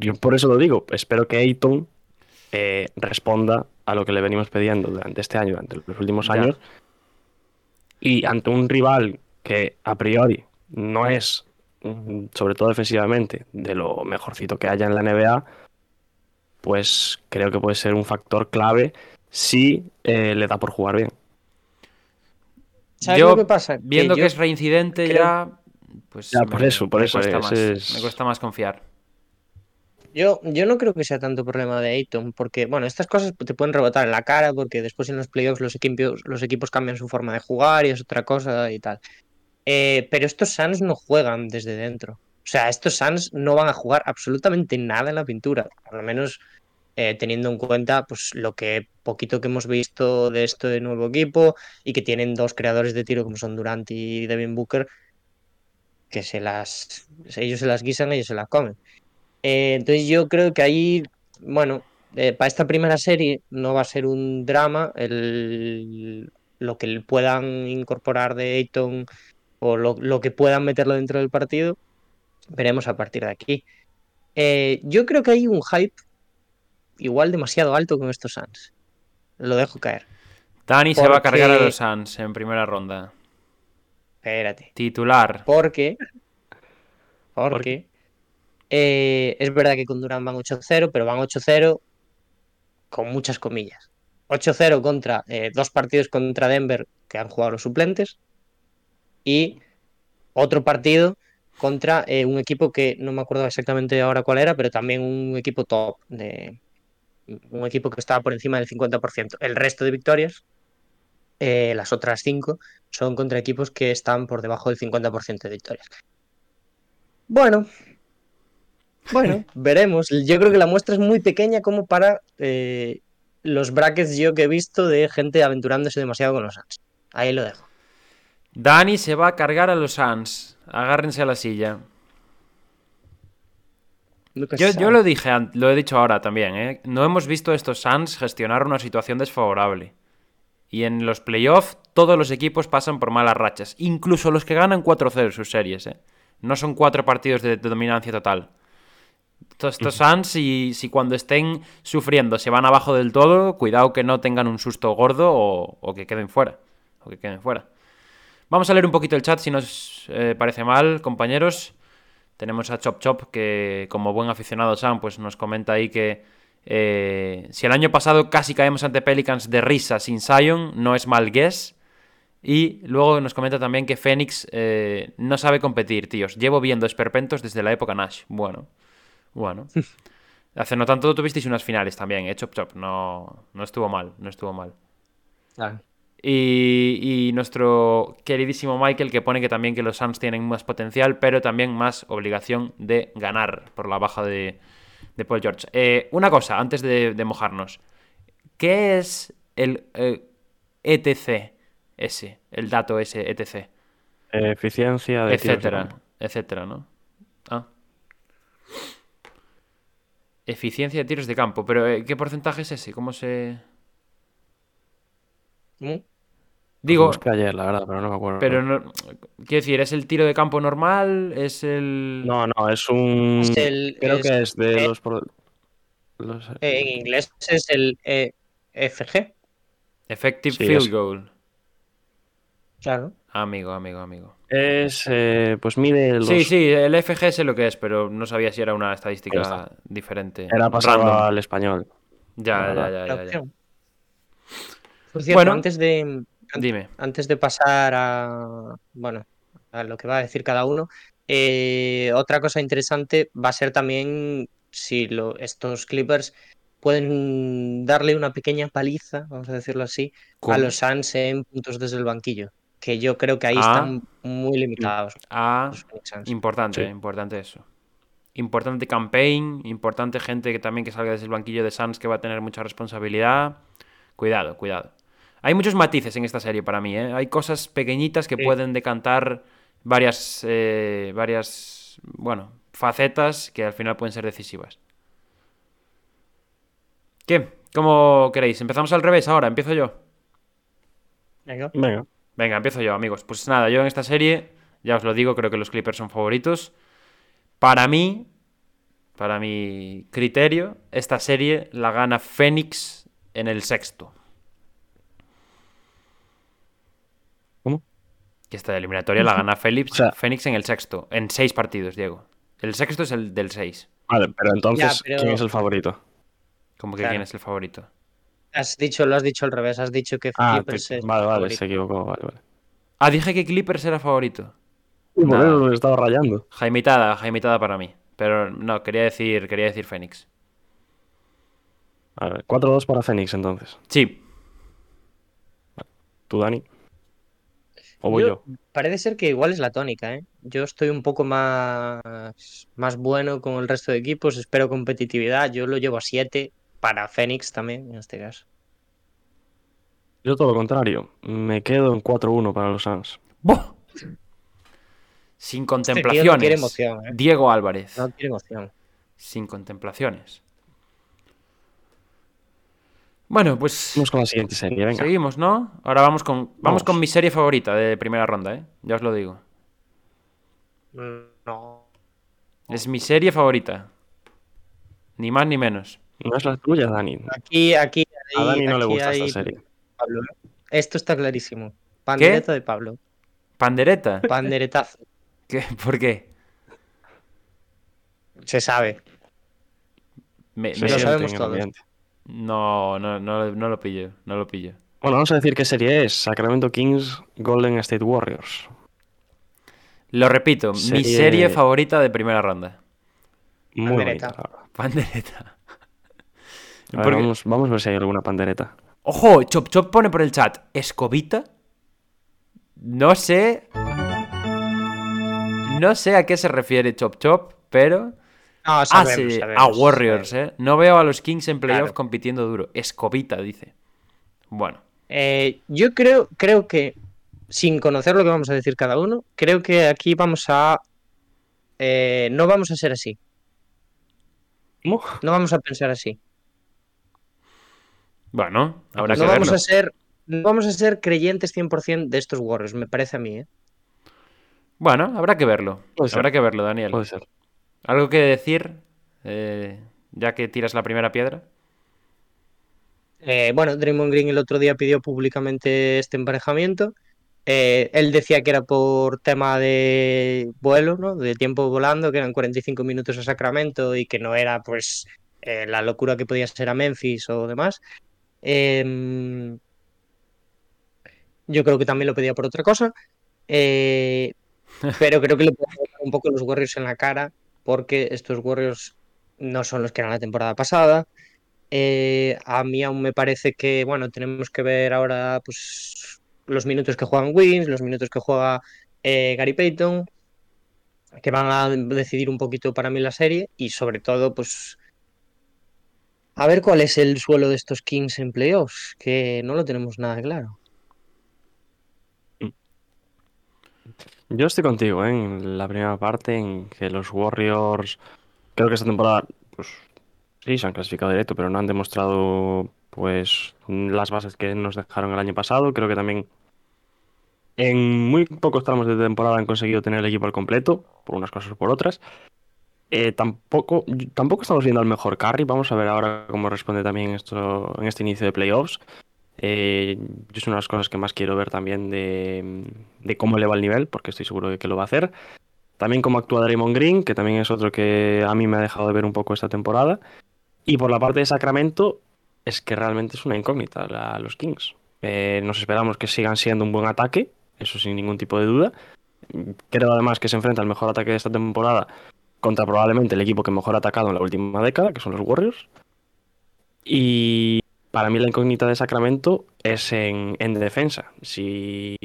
yo por eso lo digo. Espero que Ayton eh, responda a lo que le venimos pidiendo durante este año, durante los últimos Ya. años. Y ante un rival que a priori no es mm, sobre todo defensivamente, de lo mejorcito que haya en la NBA, pues creo que puede ser un factor clave si eh, le da por jugar bien. ¿Sabes Yo, lo que pasa? Viendo que, es reincidente creo- ya, pues Ya, por eso, por me eso, cuesta más, es- me cuesta más confiar. Yo, yo no creo que sea tanto problema de Ayton, porque, bueno, estas cosas te pueden rebotar en la cara, porque después en los playoffs los equipos, los equipos cambian su forma de jugar y es otra cosa y tal. Eh, pero estos Suns no juegan desde dentro. O sea, estos Suns no van a jugar absolutamente nada en la pintura, por lo menos eh, teniendo en cuenta pues, lo que poquito que hemos visto de este nuevo equipo y que tienen dos creadores de tiro como son Durant y Devin Booker, que se las, ellos se las guisan, ellos se las comen. Eh, entonces yo creo que ahí, bueno, eh, para esta primera serie no va a ser un drama el, lo que puedan incorporar de Ayton o lo, lo que puedan meterlo dentro del partido. Veremos a partir de aquí. Yo creo que hay un hype igual demasiado alto con estos Suns. Lo dejo caer. Dani se va a cargar a los Suns en primera ronda. Espérate. Titular. Porque. Porque. eh, es verdad que con Durant van 8-0, pero van 8-0 con muchas comillas. 8-0 contra eh, dos partidos contra Denver que han jugado los suplentes. Y otro partido contra eh, un equipo que no me acuerdo exactamente ahora cuál era, pero también un equipo top. De, un equipo que estaba por encima del 50%. El resto de victorias, eh, las otras cinco, son contra equipos que están por debajo del 50% de victorias. Bueno, bueno, veremos. Yo creo que la muestra es muy pequeña como para eh, los brackets yo que he visto de gente aventurándose demasiado con los Suns. Ahí lo dejo. Dani se va a cargar a los Suns. Agárrense a la silla. Yo, lo dije, lo he dicho ahora también, ¿eh? No hemos visto a estos Suns gestionar una situación desfavorable. Y en los playoffs todos los equipos pasan por malas rachas. Incluso los que ganan 4-0 sus series, ¿eh? No son cuatro partidos de, de dominancia total. Estos, estos Suns, si, si cuando estén sufriendo se van abajo del todo, cuidado que no tengan un susto gordo o, o que queden fuera. O que queden fuera. Vamos a leer un poquito el chat si nos eh, parece mal, compañeros. Tenemos a Chop Chop que, como buen aficionado Sam, pues nos comenta ahí que eh, si el año pasado casi caemos ante Pelicans de risa sin Zion, no es mal guess. Y luego nos comenta también que Phoenix eh, no sabe competir, tíos. Llevo viendo esperpentos desde la época Nash. Bueno, bueno. Hace no tanto tuvisteis unas finales también, ¿eh? Chop Chop. No, no estuvo mal, no estuvo mal. Ah, Y, y nuestro queridísimo Michael que pone que también que los Suns tienen más potencial, pero también más obligación de ganar por la baja de, de Paul George. Eh, una cosa, antes de, de mojarnos. ¿Qué es el eh, ETC ese? El dato ese ETC. Eficiencia de tiros de Etcétera. campo. Etcétera, ¿no? Ah. Eficiencia de tiros de campo. Pero eh, ¿qué porcentaje es ese? ¿Cómo se...? ¿Cómo? Digo, Busqué ayer, la verdad, pero no me acuerdo. Pero no. Quiero decir, ¿es el tiro de campo normal? ¿Es el. No, no, es un. Es el- Creo es- que es de eh, los. Eh, en inglés es el eh, FG. Effective Sí, Field es- Goal. Claro. Amigo, amigo, amigo. Es. eh, pues mide los. Sí, sí, el FG sé lo que es, pero no sabía si era una estadística diferente. Era pasado Random. al español. Ya, ya, ya, ya, ya. Por cierto, Bueno. antes de Dime. antes de pasar a bueno a lo que va a decir cada uno, eh, otra cosa interesante va a ser también si lo- estos Clippers pueden darle una pequeña paliza, vamos a decirlo así, ¿Cómo? a los Suns en puntos desde el banquillo, que yo creo que ahí Ah. están muy limitados. Ah, importante, Sí. importante eso. Importante campaign, importante gente que también que salga desde el banquillo de Suns que va a tener mucha responsabilidad. Cuidado, cuidado. Hay muchos matices en esta serie para mí, ¿eh? Hay cosas pequeñitas que Sí. pueden decantar varias, eh, varias, bueno, facetas que al final pueden ser decisivas. ¿Qué? ¿Cómo queréis? ¿Empezamos al revés ahora? ¿Empiezo yo? Venga. Venga. Venga, empiezo yo, amigos. Pues nada, yo en esta serie, ya os lo digo, creo que los Clippers son favoritos. Para mí, para mi criterio, esta serie la gana Phoenix en el sexto. Que esta eliminatoria la gana Félix, O sea- Fénix en el sexto. En seis partidos, Diego. El sexto es el del seis. Vale, pero entonces, Ya, pero- ¿quién es el favorito? Como que Claro. quién es el favorito. Has dicho, lo has dicho al revés, has dicho que Ah, Clippers te- es vale, vale, favorito. se equivocó, vale, vale. Ah, dije que Clippers era favorito. Nada. eso lo estaba rayando. Jaimitada, Jaimitada para mí. Pero no, quería decir, quería decir Fénix. A ver, 4-2 para Fénix entonces. Sí, ¿Tú, Dani? ¿O voy yo? Parece ser que igual es la tónica, ¿eh? Yo estoy un poco más, más bueno con el resto de equipos, espero competitividad, yo lo llevo a 7 para Fénix también, en este caso. Yo todo lo contrario. Me quedo en 4-1 para los Suns. Sin Este contemplaciones. no quiere emoción, ¿eh? Diego Álvarez. No tiene emoción. Sin contemplaciones. Bueno, pues Vamos con la siguiente serie, venga. seguimos, ¿no? Ahora vamos con, vamos Vamos. con mi serie favorita de primera ronda, ¿eh? Ya os lo digo. No. Es mi serie favorita. Ni más ni menos. No es la tuya, Dani. Aquí, aquí, A Dani no le gusta hay esta serie. Pablo, ¿eh? Esto está clarísimo. Pandereta de Pablo. ¿Pandereta? Panderetazo. ¿Qué? ¿Por qué? Se sabe. Me- Se me- lo sabemos todos. ambiente. No, no, no, no lo pillo. No lo pillo. Bueno, vamos a decir qué serie es. Sacramento Kings Golden State Warriors. Lo repito, mi Serie- favorita de primera ronda. Muy Pandereta. bonita. Pandereta. A ver, Porque- vamos, vamos a ver si hay alguna pandereta. Ojo, Chop Chop pone por el chat. ¿Escobita? No sé. No sé a qué se refiere Chop Chop, pero. No, Ah, sabemos, sí, sabemos, a Warriors, sabemos. ¿eh? No veo a los Kings en playoff Claro. compitiendo duro. Escobita, dice. Bueno. Eh, yo creo, creo que, sin conocer lo que vamos a decir cada uno, creo que aquí vamos a. eh, no vamos a ser así. ¿Cómo? No vamos a pensar así. Bueno, habrá no que vamos verlo. a ser. No vamos a ser creyentes 100% de estos Warriors, me parece a mí, ¿eh? Bueno, habrá que verlo. Puede ser. Habrá que verlo, Daniel. Puede ser. ¿Algo que decir? eh, ya que tiras la primera piedra. Eh, bueno, Draymond Green el otro día pidió públicamente este emparejamiento. Eh, él decía que era por tema de vuelo, ¿no? De tiempo volando, que eran 45 minutos a Sacramento y que no era, pues, eh, la locura que podía ser a Memphis o demás. Em, yo creo que también lo pedía por otra cosa. Pero creo que le dar un poco los Warriors en la cara, porque estos Warriors no son los que eran la temporada pasada. Eh, a mí aún me parece que, bueno, tenemos que ver ahora pues, los minutos que juegan Wins, los minutos que juega eh, Gary Payton, que van a decidir un poquito para mí la serie y sobre todo, pues, a ver cuál es el suelo de estos Kings en playoffs, que no lo tenemos nada claro. Yo estoy contigo, ¿eh? En la primera parte, en que los Warriors, creo que esta temporada, pues sí, se han clasificado directo, pero no han demostrado, pues, las bases que nos dejaron el año pasado. Creo que también en muy pocos tramos de temporada han conseguido tener el equipo al completo, por unas cosas o por otras. Eh, tampoco, tampoco estamos viendo al mejor carry. Vamos a ver ahora cómo responde también esto en este inicio de playoffs. Eh, es una de las cosas que más quiero ver también de, cómo eleva el nivel, porque estoy seguro de que lo va a hacer. También cómo actúa Draymond Green, que también es otro que a mí me ha dejado de ver un poco esta temporada. Y por la parte de Sacramento, es que realmente es una incógnita los Kings. Eh, nos esperamos que sigan siendo un buen ataque, eso sin ningún tipo de duda. Creo además que se enfrenta al mejor ataque de esta temporada contra probablemente el equipo que mejor ha atacado en la última década, que son los Warriors. Y para mí la incógnita de Sacramento es en, en defensa. Si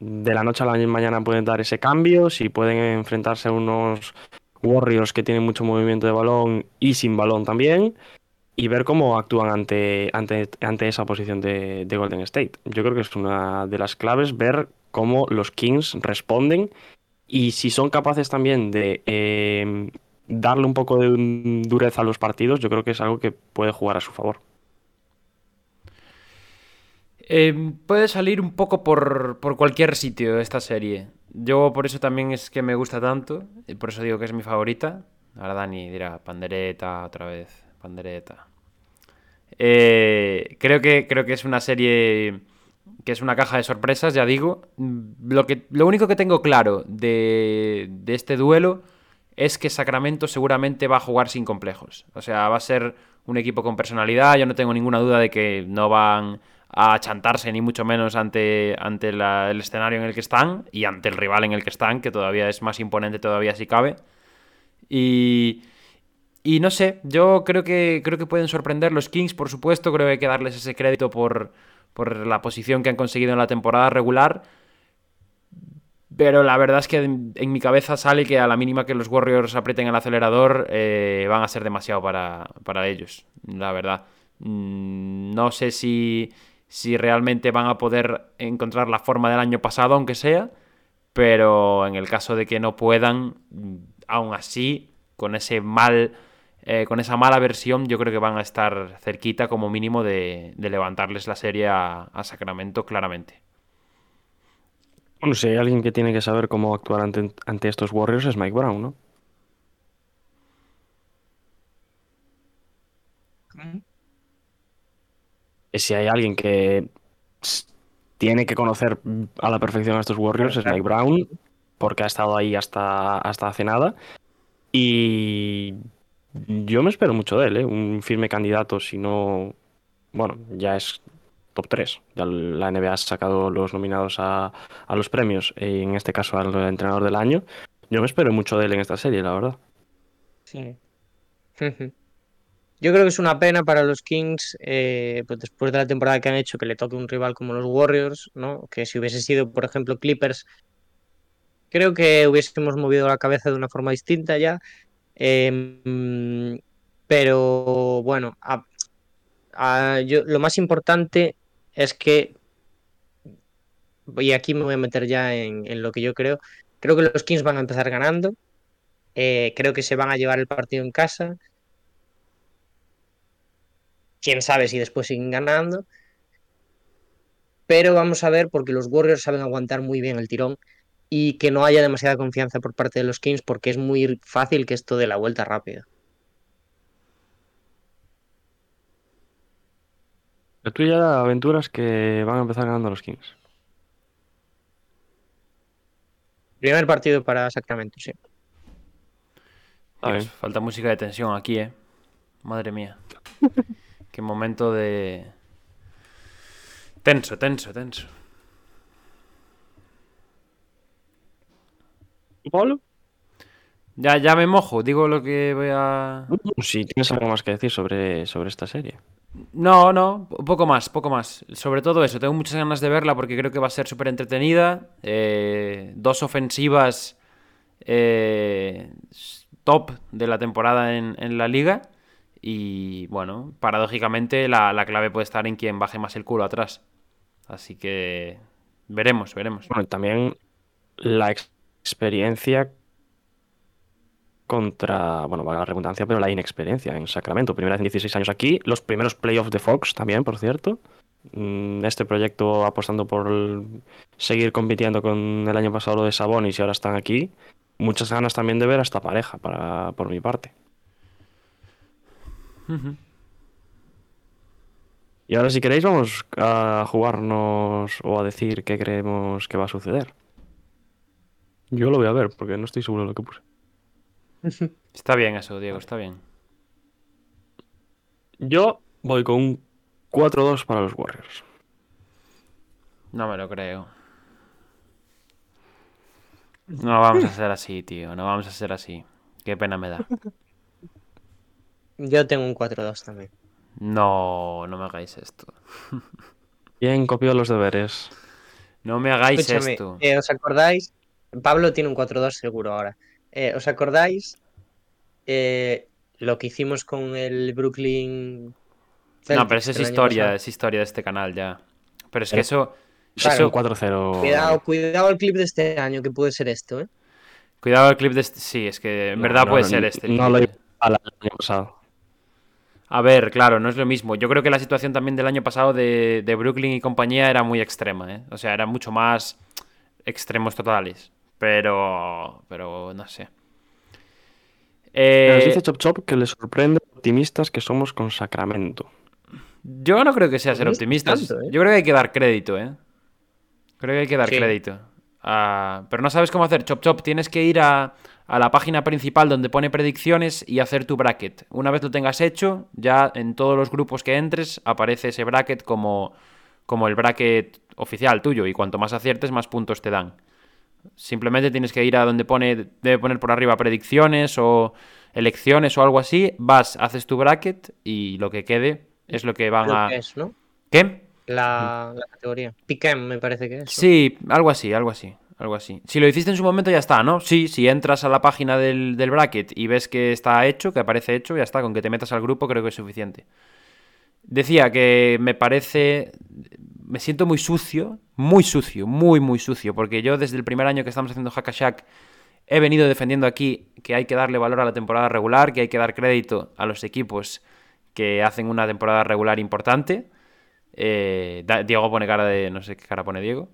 de la noche a la mañana pueden dar ese cambio, si pueden enfrentarse a unos Warriors que tienen mucho movimiento de balón y sin balón también, y ver cómo actúan ante, ante, ante esa posición de, de Golden State. Yo creo que es una de las claves ver cómo los Kings responden y si son capaces también de eh, darle un poco de dureza a los partidos, yo creo que es algo que puede jugar a su favor. Eh, puede salir un poco por, por cualquier sitio esta serie. Yo por eso también es que me gusta tanto, y por eso digo que es mi favorita. Ahora Dani dirá, pandereta otra vez, pandereta. Eh, creo, que, creo que es una serie que es una caja de sorpresas, ya digo. Lo, que, lo único que tengo claro de, de este duelo es que Sacramento seguramente va a jugar sin complejos. O sea, va a ser un equipo con personalidad. Yo no tengo ninguna duda de que no van a chantarse, ni mucho menos ante, ante el escenario en el que están y ante el rival en el que están, que todavía es más imponente todavía si cabe. Y, y no sé, yo creo que, creo que pueden sorprender los Kings, por supuesto, creo que hay que darles ese crédito por, por la posición que han conseguido en la temporada regular. Pero la verdad es que en, mi cabeza sale que a la mínima que los Warriors aprieten el acelerador eh, van a ser demasiado para, para ellos, la verdad. Mm, no sé si, si realmente van a poder encontrar la forma del año pasado, aunque sea, pero en el caso de que no puedan, aún así, con ese mal, eh, con esa mala versión, yo creo que van a estar cerquita como mínimo de, levantarles la serie a, Sacramento claramente. Bueno, si hay alguien que tiene que saber cómo actuar ante estos Warriors es Mike Brown, ¿no? Si hay alguien que tiene que conocer a la perfección a estos Warriors es Mike Brown, porque ha estado ahí hasta, hasta hace nada. Y yo me espero mucho de él, ¿eh? un firme candidato, si no, bueno, ya es top 3. Ya la NBA ha sacado los nominados a, a los premios, en este caso al entrenador del año. Yo me espero mucho de él en esta serie, la verdad. Sí. Yo creo que es una pena para los Kings, eh, pues después de la temporada que han hecho, que le toque un rival como los Warriors, ¿no? Que si hubiese sido, por ejemplo, Clippers, creo que hubiésemos movido la cabeza de una forma distinta ya. Em, pero bueno, lo más importante es que, y aquí me voy a meter ya en, lo que yo creo, creo que los Kings van a empezar ganando, eh, creo que se van a llevar el partido en casa quién sabe si después siguen ganando. Pero vamos a ver, porque los Warriors saben aguantar muy bien el tirón y que no haya demasiada confianza por parte de los Kings, porque es muy fácil que esto dé la vuelta rápida. La tuya aventuras que van a empezar ganando los Kings. Primer partido para Sacramento, sí. falta música de tensión aquí, eh. Madre mía. Qué momento de... Tenso, tenso, tenso. ¿Pablo? Ya, ya me mojo, digo lo que voy a... Si tienes algo más que decir sobre, sobre esta serie. No, no, poco más, poco más. Sobre todo eso, tengo muchas ganas de verla porque creo que va a ser súper entretenida. Eh, dos ofensivas eh, top de la temporada en, en la liga. Y bueno, paradójicamente la, clave puede estar en quien baje más el culo atrás. Así que veremos, veremos. Bueno, también la experiencia contra, bueno, va la redundancia, pero la inexperiencia en Sacramento. Primera vez en 16 años aquí, los primeros playoffs de Fox también, por cierto. Mm, este proyecto apostando por seguir compitiendo con el año pasado lo de Sabonis y ahora están aquí. Muchas ganas también de ver a esta pareja, para, por mi parte. Y ahora si queréis vamos a jugarnos o a decir qué creemos que va a suceder. Yo lo voy a ver porque no estoy seguro de lo que puse. Está bien eso, Diego, está bien. Yo voy con un 4-2 para los Warriors. No me lo creo. No vamos a ser así, tío. No vamos a ser así. Qué pena me da. Yo tengo un 4-2 también. No, no me hagáis esto. Bien, copio los deberes. No me hagáis esto. Eh, ¿Os acordáis? Pablo tiene un 4-2 seguro ahora. Eh, ¿Os acordáis eh, lo que hicimos con el Brooklyn? no, pero eso es historia, es historia de este canal ya. Pero es que eso... eso... 4-0. Cuidado, cuidado el clip de este año, que puede ser esto, ¿eh? Cuidado el clip de este... Sí, es que en verdad puede ser este. No lo he al año pasado. A ver, claro, no es lo mismo. Yo creo que la situación también del año pasado de, Brooklyn y compañía era muy extrema, ¿eh? O sea, era mucho más extremos totales. Pero. Pero no sé. Eh... Nos dice Chop Chop que le sorprende optimistas que somos con Sacramento. Yo no creo que sea ser Pues optimistas. tanto, ¿eh? Yo creo que hay que dar crédito, ¿eh? Creo que hay que dar Sí. crédito. Ah, pero no sabes cómo hacer. Chop Chop, tienes que ir a, a la página principal donde pone predicciones y hacer tu bracket. Una vez lo tengas hecho, ya en todos los grupos que entres aparece ese bracket como, como el bracket oficial tuyo. Y cuanto más aciertes, más puntos te dan. Simplemente tienes que ir a donde pone, debe poner por arriba predicciones o elecciones o algo así. Vas, haces tu bracket y lo que quede es lo que van a. que es, ¿no? ¿Qué? La, la categoría. Piquem me parece que es. ¿no? Sí, algo así, algo así, algo así. Si lo hiciste en su momento ya está, ¿no? Sí, si entras a la página del, del bracket y ves que está hecho, que aparece hecho, ya está. Con que te metas al grupo creo que es suficiente. Decía que me parece... Me siento muy sucio, muy sucio, muy, muy sucio, porque yo desde el primer año que estamos haciendo Hackashack he venido defendiendo aquí que hay que darle valor a la temporada regular, que hay que dar crédito a los equipos que hacen una temporada regular importante. Eh, Diego pone cara de... no sé qué cara pone Diego.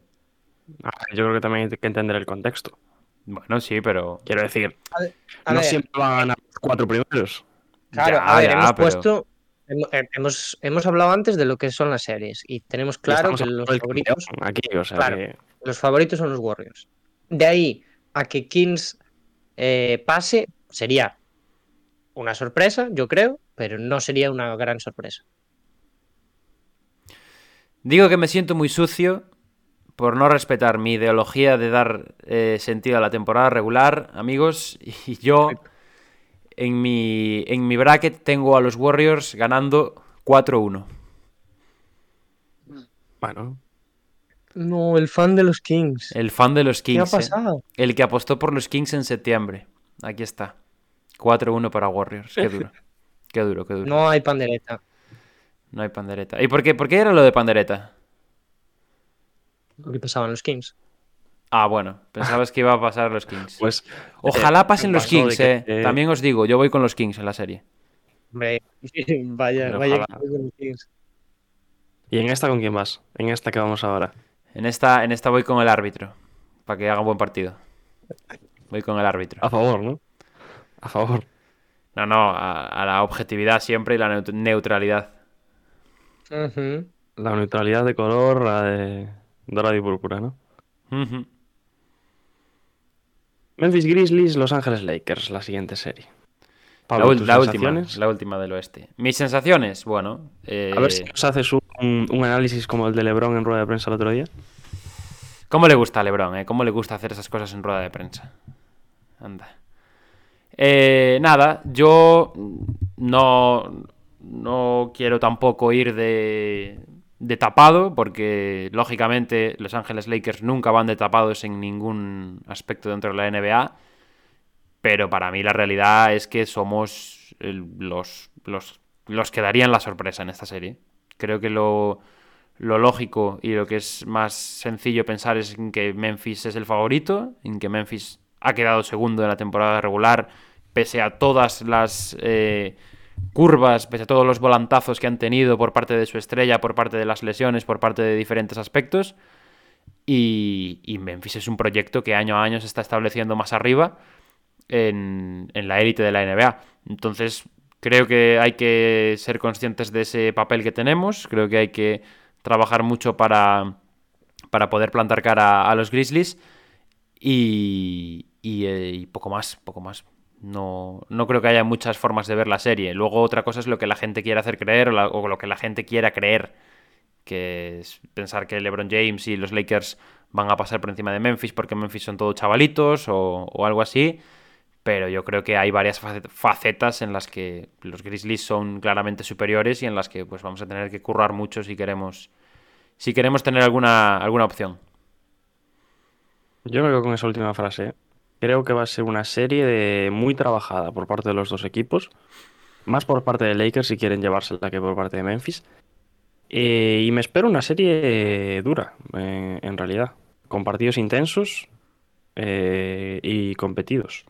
Ah, Yo creo que también hay que entender el contexto. Bueno, sí, pero. Quiero decir, A no ver, siempre van a ganar los cuatro primeros. Claro, Ya, a ver, ya, hemos pero- puesto. eh, Hemos, hemos hablado antes de lo que son las series y tenemos claro estamos que los favoritos, Aquí, o sea Claro. que- los favoritos son los Warriors. De ahí a que Kings eh, pase sería una sorpresa, yo creo, pero no sería una gran sorpresa. Digo que me siento muy sucio por no respetar mi ideología de dar eh, sentido a la temporada regular, amigos. Y yo, en mi, en mi bracket, tengo a los Warriors ganando 4-1. Bueno, No, el fan de los Kings. El fan de los ¿Qué ha Kings. eh. pasado? El que apostó por los Kings en septiembre. Aquí está. 4-1 para Warriors. Qué duro. Qué duro, qué duro. No, No hay pandereta. hay pandereta. ¿Y por qué, por qué era lo de pandereta? Lo que pasaban los Kings. Ah, bueno. Pensabas que iba a pasar los Kings. pues Ojalá eh, pasen los Kings, que- eh. eh, También os digo, yo voy con los Kings en la serie. Hombre, vaya, Pero vaya que voy con los Kings. ¿Y en esta con quién vas? En esta que vamos ahora. En esta, en esta voy con el árbitro. Para que haga un buen partido. Voy con el árbitro. A favor, ¿no? A favor. No, no, a, a la objetividad siempre y la neut- neutralidad. La neutralidad de color, la de dorado y púrpura, ¿no? Memphis Grizzlies, Los Ángeles Lakers, la siguiente serie. La, Pablo, ¿tus la última, sensaciones? la última del oeste. Mis sensaciones, bueno. eh, A ver si nos haces un, un análisis como el de LeBron en rueda de prensa el otro día. ¿Cómo le gusta a Lebron? Eh? ¿Cómo le gusta hacer esas cosas en rueda de prensa? Anda. Eh, nada, yo no, no quiero tampoco ir de, de tapado, porque lógicamente Los Ángeles Lakers nunca van de tapados en ningún aspecto dentro de la NBA. Pero para mí la realidad es que somos los, los, los que darían la sorpresa en esta serie. Creo que lo, lo lógico y lo que es más sencillo pensar es en que Memphis es el favorito, en que Memphis ha quedado segundo en la temporada regular, pese a todas las eh, curvas, pese a todos los volantazos que han tenido por parte de su estrella, por parte de las lesiones, por parte de diferentes aspectos. Y, Memphis es un proyecto que año a año se está estableciendo más arriba en, en la élite de la NBA. Entonces, creo que hay que ser conscientes de ese papel que tenemos. Creo que hay que trabajar mucho para, para poder plantar cara a los Grizzlies. Y, y, eh, y poco más, poco más. No, no creo que haya muchas formas de ver la serie. Luego otra cosa es lo que la gente quiere hacer creer o, lo que la gente quiera creer. Que es pensar que LeBron James y los Lakers van a pasar por encima de Memphis porque Memphis son todos chavalitos o, o algo así. Pero yo creo que hay varias facet- facetas en las que los Grizzlies son claramente superiores y en las que pues vamos a tener que currar mucho si queremos si queremos tener alguna, alguna opción. Yo me quedo con esa última frase. ¿Eh? Creo que va a ser una serie de- muy trabajada por parte de los dos equipos. Más por parte de Lakers si quieren llevársela que por parte de Memphis. Eh, y me espero una serie dura, eh, en realidad. Con partidos intensos eh, y competidos.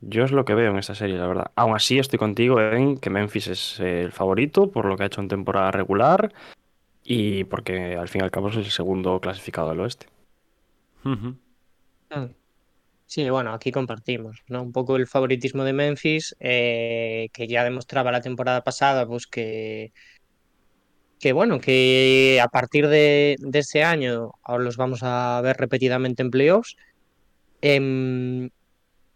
Yo es lo que veo en esta serie, la verdad. Aún así estoy contigo en que Memphis es eh, el favorito por lo que ha hecho en temporada regular y porque al fin y al cabo es el segundo clasificado del oeste. Ujú. Sí, bueno, aquí compartimos, ¿no? Un poco el favoritismo de Memphis, eh, que ya demostraba la temporada pasada, pues que que bueno, que a partir de, ese año ahora los vamos a ver repetidamente en playoffs. Em,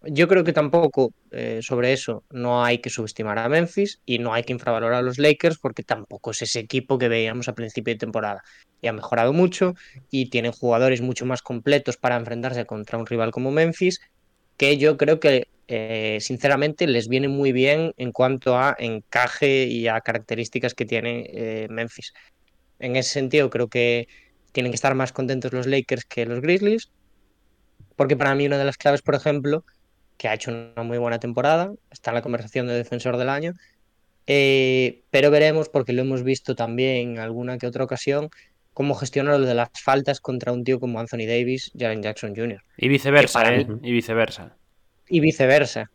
yo creo que tampoco eh, sobre eso no hay que subestimar a Memphis y no hay que infravalorar a los Lakers porque tampoco es ese equipo que veíamos a principio de temporada. Y ha mejorado mucho y tienen jugadores mucho más completos para enfrentarse contra un rival como Memphis, que yo creo que eh, sinceramente les viene muy bien en cuanto a encaje y a características que tiene eh, Memphis. En ese sentido creo que tienen que estar más contentos los Lakers que los Grizzlies, porque para mí una de las claves, por ejemplo, que ha hecho una muy buena temporada, está en la conversación de defensor del año, eh, pero veremos, porque lo hemos visto también en alguna que otra ocasión, cómo gestiona lo de las faltas contra un tío como Anthony Davis, Jaren Jackson Jr. Y viceversa, ¿eh? mí- Y viceversa. Y viceversa.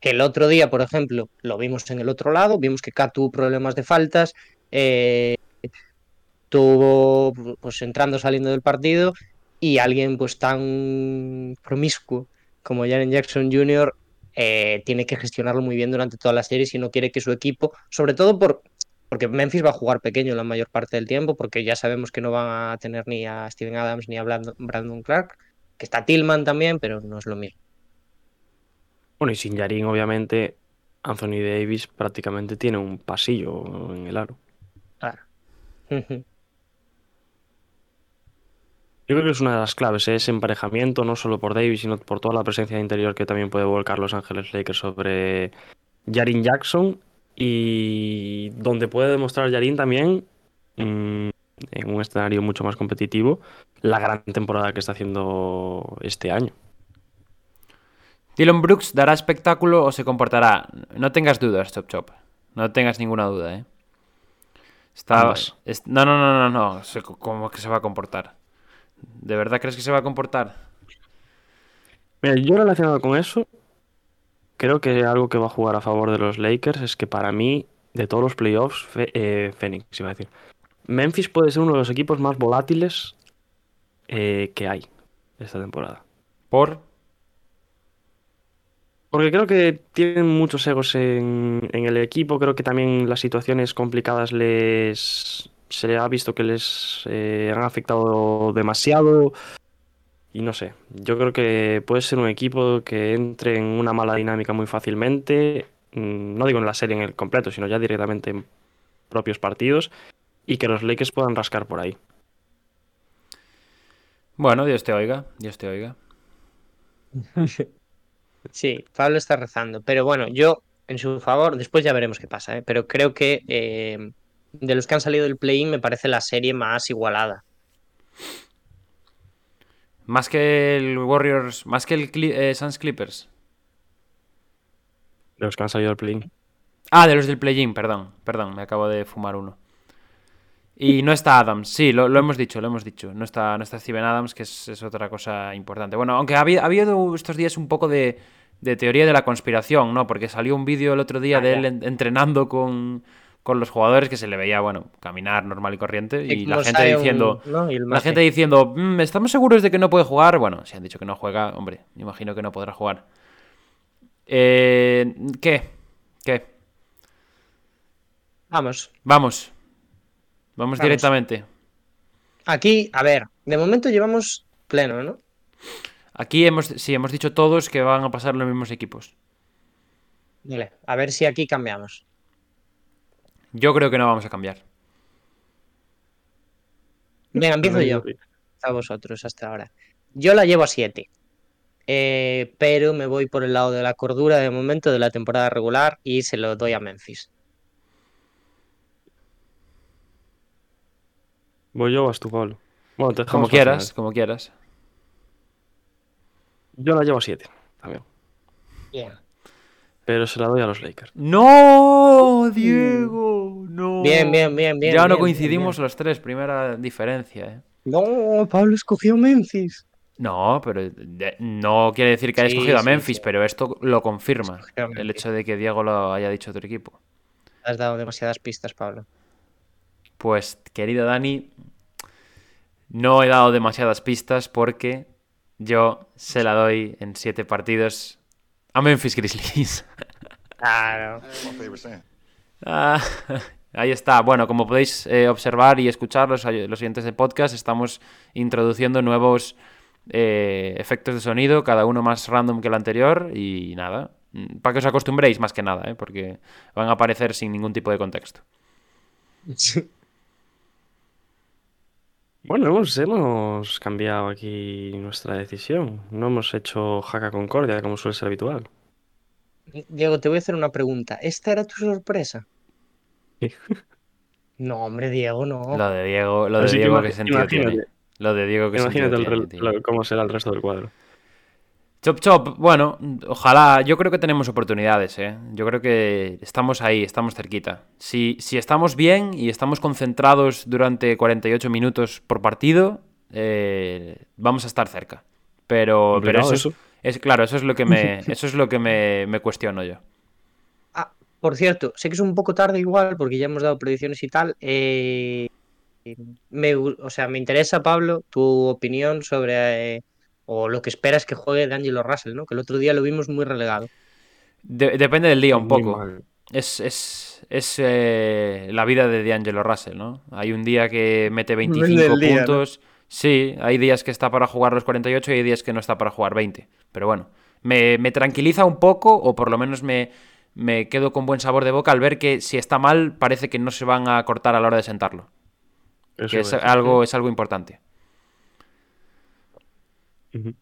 Que el otro día, por ejemplo, lo vimos en el otro lado, vimos que K tuvo problemas de faltas, eh, tuvo pues entrando, saliendo del partido, y alguien pues tan promiscuo como Jaren Jackson Jr. eh, tiene que gestionarlo muy bien durante toda la serie si no quiere que su equipo, sobre todo por, porque Memphis va a jugar pequeño la mayor parte del tiempo, porque ya sabemos que no van a tener ni a Steven Adams ni a Brandon, Clark, que está Tillman también, pero no es lo mismo. Bueno, y sin Yarin, obviamente, Anthony Davis prácticamente tiene un pasillo en el aro. Claro. Yo creo que es una de las claves, ¿eh? ese emparejamiento, no solo por Davis, sino por toda la presencia interior que también puede volcar Los Ángeles Lakers sobre Jarin Jackson. Y donde puede demostrar Yarin también, mm, en un escenario mucho más competitivo, la gran temporada que está haciendo este año. Dylan Brooks dará espectáculo o se comportará. No tengas dudas, Chop Chop. No tengas ninguna duda, ¿eh? Está... No, no, no, no, no. ¿Cómo que se va a comportar? ¿De verdad crees que se va a comportar? Mira, yo relacionado con eso, creo que algo que va a jugar a favor de los Lakers es que para mí, de todos los playoffs, Fe- eh, Phoenix, iba a decir, Memphis puede ser uno de los equipos más volátiles eh, que hay esta temporada. ¿Por? Porque creo que tienen muchos egos en, en el equipo, creo que también las situaciones complicadas les se le ha visto que les eh, han afectado demasiado y no sé, yo creo que puede ser un equipo que entre en una mala dinámica muy fácilmente, mm, no digo en la serie en el completo, sino ya directamente en propios partidos y que los Lakers puedan rascar por ahí. Bueno, Dios te oiga. Dios te oiga. Sí, Pablo está rezando. Pero bueno, yo en su favor, después ya veremos qué pasa, ¿eh? pero creo que eh, de los que han salido del play-in me parece la serie más igualada. Más que el Warriors. Más que el Cli- eh, Suns Clippers. De los que han salido del play Ah, de los del play-in, perdón. Perdón, me acabo de fumar uno. Y no está Adams, sí, lo, lo hemos dicho, lo hemos dicho. No está, no está Steven Adams, que es, es otra cosa importante. Bueno, aunque ha habido, ha habido estos días un poco de, de teoría de la conspiración, ¿no? Porque salió un vídeo el otro día Ah, de él ya. entrenando con, con los jugadores que se le veía, bueno, caminar normal y corriente. Y la gente un- diciendo, la gente diciendo, "Mm, ¿estamos seguros de que no puede jugar? Bueno, si han dicho que no juega, hombre, me imagino que no podrá jugar. Eh, ¿Qué? ¿Qué? Vamos, Vamos. Vamos Vamos. directamente. aquí, a ver, de momento llevamos pleno, ¿no? Aquí hemos, sí, hemos dicho todos que van a pasar los mismos equipos. Vale, a ver si aquí cambiamos. Yo creo que no vamos a cambiar. Venga, empiezo yo. A vosotros hasta ahora. Yo la llevo a 7. pero me voy por el lado de la cordura de momento de la temporada regular y se lo doy a Memphis. Voy yo o vas tú, Pablo. Bueno, te Como quieras, final. como quieras. Yo la llevo a 7 también. Bien. Pero se la doy a los Lakers. ¡No, Diego! ¡No! Bien, bien, bien, bien. ya no coincidimos bien, los tres, primera diferencia, ¿eh? No, Pablo escogió Memphis. No, pero de- no quiere decir que haya Sí, escogido a Memphis, sí. pero esto lo confirma. A El hecho de que Diego lo haya dicho otro equipo. Has dado demasiadas pistas, Pablo. Pues, querido Dani, no he dado demasiadas pistas porque yo se la doy en siete partidos a Memphis Grizzlies. Claro. Ah, Ahí está. Bueno, como podéis eh, observar y escuchar los, los siguientes de podcast, estamos introduciendo nuevos eh, efectos de sonido, cada uno más random que el anterior y nada. Mm, para que os acostumbréis más que nada, ¿eh? porque van a aparecer sin ningún tipo de contexto. Bueno, hemos, hemos cambiado aquí nuestra decisión. No hemos hecho jaca concordia como suele ser habitual. Diego, te voy a hacer una pregunta. ¿Esta era tu sorpresa? No, hombre, Diego, no. Lo de Diego, lo de Diego que sentido tiene. imagínate. Lo de Diego que Imagínate sentido el tiene, lo- cómo será el resto del cuadro. Chop Chop, bueno, ojalá, yo creo que tenemos oportunidades, ¿eh? Yo creo que estamos ahí, estamos cerquita. Si, si estamos bien y estamos concentrados durante 48 minutos por partido, eh, vamos a estar cerca. Pero, pero eso. es claro, eso es lo que me, eso es lo que me, me cuestiono yo. Por cierto, sé que es un poco tarde igual, porque ya hemos dado predicciones y tal. eh, me, o sea, me interesa, Pablo, tu opinión sobre eh, o lo que esperas que juegue de Angelo Russell, ¿no? Que el otro día lo vimos muy relegado. De- depende del día un poco. mal. Es, es, es eh, la vida de D'Angelo Russell, ¿no? Hay un día que mete 25 del día, ¿no? puntos. Sí, hay días que está para jugar los 48 y hay días que no está para jugar 20. Pero bueno, me, me tranquiliza un poco, o por lo menos me, me quedo con buen sabor de boca al ver que si está mal, parece que no se van a cortar a la hora de sentarlo. Eso Que es es. algo, es algo importante. Pues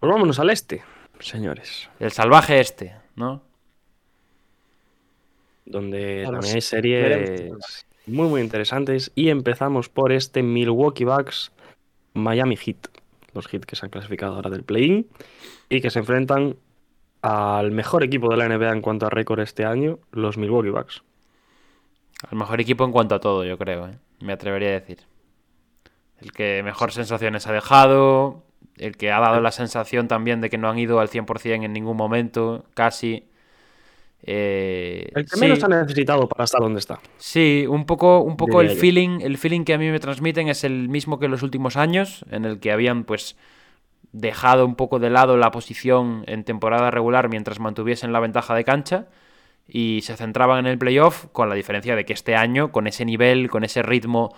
vámonos al este, señores. El salvaje este, ¿no? Donde también hay series muy, muy interesantes. Y empezamos por este Milwaukee Bucks Miami Heat. Los Heat que se han clasificado ahora del play-in y que se enfrentan al mejor equipo de la NBA en cuanto a récord este año, los Milwaukee Bucks. Al mejor equipo en cuanto a todo, yo creo, ¿eh? me atrevería a decir. El que mejor sensaciones ha dejado, el que ha dado la sensación también de que no han ido al 100% en ningún momento, casi. Eh, El que sí, menos ha necesitado para estar donde está. sí, un poco, un poco el yo. feeling, el feeling que a mí me transmiten es el mismo que en los últimos años, en el que habían pues dejado un poco de lado la posición en temporada regular mientras mantuviesen la ventaja de cancha y se centraban en el playoff con la diferencia de que este año, con ese nivel, con ese ritmo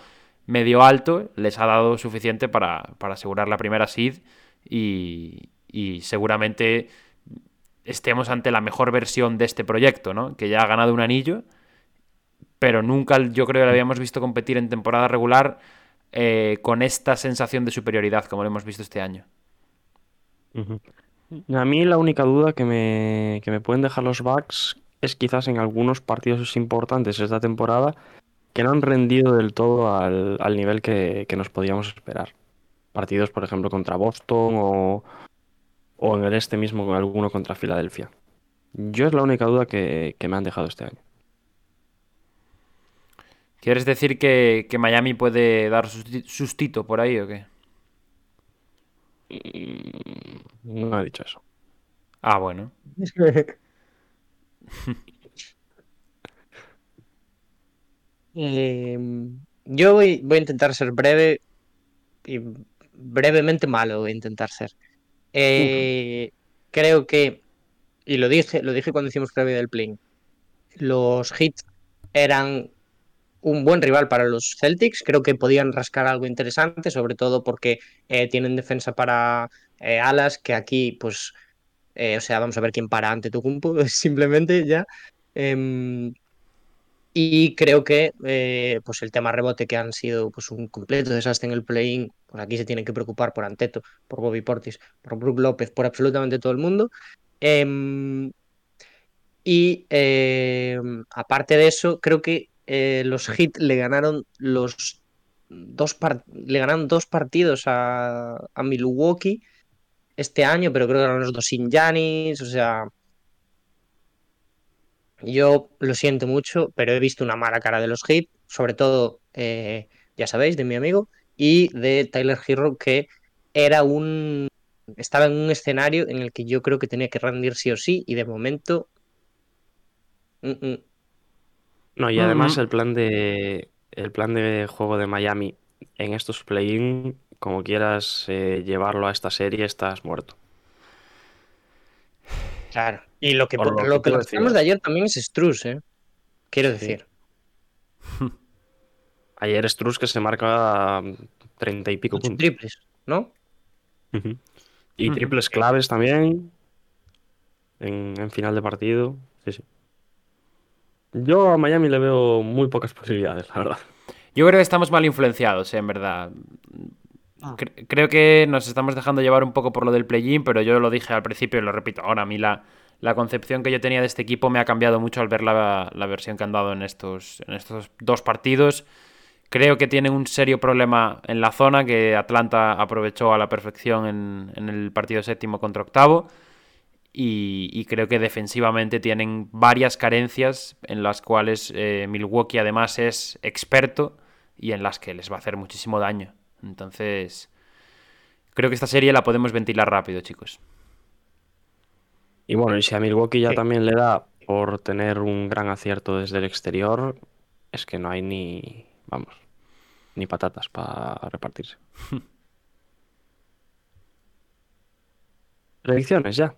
medio alto, les ha dado suficiente para, para asegurar la primera seed y, seguramente estemos ante la mejor versión de este proyecto, ¿no? Que ya ha ganado un anillo, pero nunca yo creo que lo habíamos visto competir en temporada regular eh, con esta sensación de superioridad como lo hemos visto este año. A mí la única duda que me, que me pueden dejar los Bucks es quizás en algunos partidos importantes esta temporada que no han rendido del todo al, al nivel que, que nos podíamos esperar. Partidos, por ejemplo, contra Boston o, o en el este mismo con alguno contra Filadelfia. Yo es la única duda que, que me han dejado este año. ¿Quieres decir que, que Miami puede dar susti- sustito por ahí o qué? Mm, No he dicho eso. Ah, bueno. Eh, yo voy, voy a intentar ser breve y brevemente malo voy a intentar ser. Eh, creo que, y lo dije, lo dije cuando hicimos previo del play, los Heat eran un buen rival para los Celtics. Creo que podían rascar algo interesante, sobre todo porque eh, tienen defensa para eh, alas, que aquí, pues, eh, o sea, vamos a ver quién para ante tu simplemente ya. Em, y creo que pues el tema rebote que han sido pues un completo desastre en el play-in, pues aquí se tienen que preocupar por Anteto, por Bobby Portis, por Brook López, por absolutamente todo el mundo. Em, y em, aparte de eso, creo que eh, los Heat le ganaron los dos le ganaron dos partidos a, Milwaukee este año, pero creo que eran los dos sin o sea, yo lo siento mucho, pero he visto una mala cara de los Heat, sobre todo, eh, ya sabéis, de mi amigo, y de Tyler Hero, que era un. estaba en un escenario en el que yo creo que tenía que rendir sí o sí, y de momento. mm, mm, No, y además el plan de el plan de juego de Miami en estos play-in, como quieras eh, llevarlo a esta serie, estás muerto. claro. Y lo que, Por lo lo que que decías. de ayer también es Struz, ¿eh? Quiero Sí. decir. Ayer Struz que se marca treinta y pico puntos. Triples, ¿no? Y triples claves también. En, en final de partido. Sí, sí. Yo a Miami le veo muy pocas posibilidades, la verdad. Yo creo que estamos mal influenciados, eh, en verdad. Cre- creo que nos estamos dejando llevar un poco por lo del play-in, pero yo lo dije al principio y lo repito ahora. A mí la, la concepción que yo tenía de este equipo me ha cambiado mucho al ver la, la versión que han dado en estos, en estos dos partidos. Creo que tienen un serio problema en la zona que Atlanta aprovechó a la perfección en, en el partido séptimo contra octavo. Y, y creo que defensivamente tienen varias carencias en las cuales eh, Milwaukee además es experto y en las que les va a hacer muchísimo daño. Entonces, creo que esta serie la podemos ventilar rápido, chicos. Y bueno, y si a Milwaukee ya Sí. también le da por tener un gran acierto desde el exterior, es que no hay ni, vamos, ni patatas para repartirse. Predicciones ya.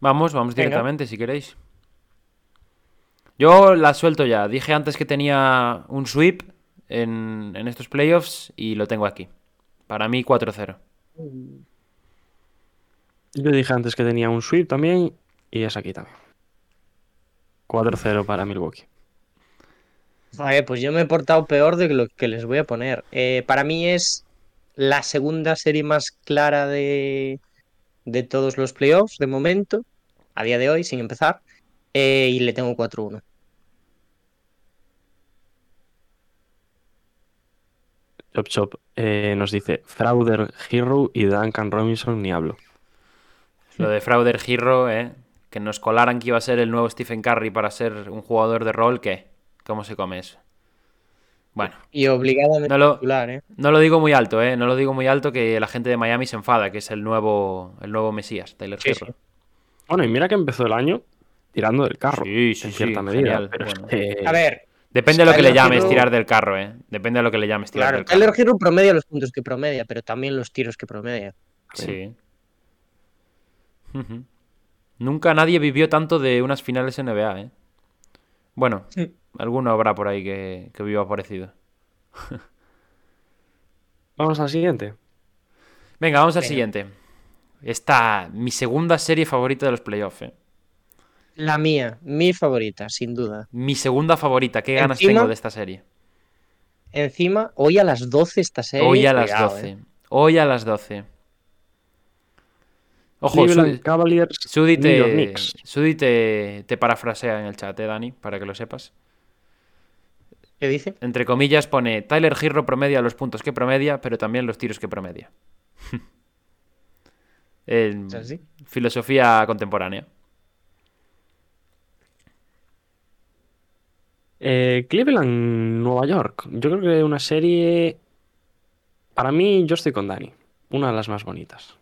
Vamos, vamos Venga. directamente si queréis. Yo la suelto ya. Dije antes que tenía un sweep en, en estos playoffs y lo tengo aquí. Para mí 4-0. Yo dije antes que tenía un sweep también y es aquí también. 4-0 para Milwaukee. Vale, pues yo me he portado peor de lo que les voy a poner. Eh, para mí es la segunda serie más clara de, de todos los playoffs de momento, a día de hoy, sin empezar, eh, y le tengo 4-1. Chop Chop eh, nos dice Frauder Hero y Duncan Robinson ni hablo. Lo de Frauder Hero, ¿eh? Que nos colaran que iba a ser el nuevo Stephen Curry para ser un jugador de rol, ¿qué? ¿Cómo se come eso? Bueno, Y obligadamente No lo- titular, ¿eh? no lo digo muy alto, ¿eh? No lo digo muy alto que la gente de Miami se enfada, que es el nuevo, el nuevo Mesías, Taylor Sí. Bueno, y mira que empezó el año tirando del carro, Sí, sí, en sí, cierta medida. genial, pero es bueno. que- A ver, Depende de lo que le llames Hero- tirar del carro, ¿eh? Depende de lo que le llames tirar claro, del carro. Tyler Hero promedia los puntos que promedia, pero también los tiros que promedia. Sí. Nunca nadie vivió tanto de unas finales NBA, ¿eh? Bueno, Sí. Alguno habrá por ahí que, que viva parecido. Vamos al siguiente. Venga, vamos al Venga. siguiente. Esta, mi segunda serie favorita de los playoffs, ¿eh? La mía, mi favorita, sin duda. Mi segunda favorita. ¿Qué ganas Encima- tengo de esta serie? Encima, hoy a las 12 esta serie. Hoy a las cuidado, 12. ¿eh? Hoy a las 12. Ojo, Cleveland Sudi, Cavaliers. Sudi te, te parafrasea en el chat, ¿eh, Dani? Para que lo sepas. ¿Qué dice? Entre comillas pone Tyler Hero promedia los puntos que promedia, pero también los tiros que promedia. En filosofía contemporánea. Eh, Cleveland, Nueva York. Yo creo que una serie. Para mí, yo estoy con Dani. Una de las más bonitas.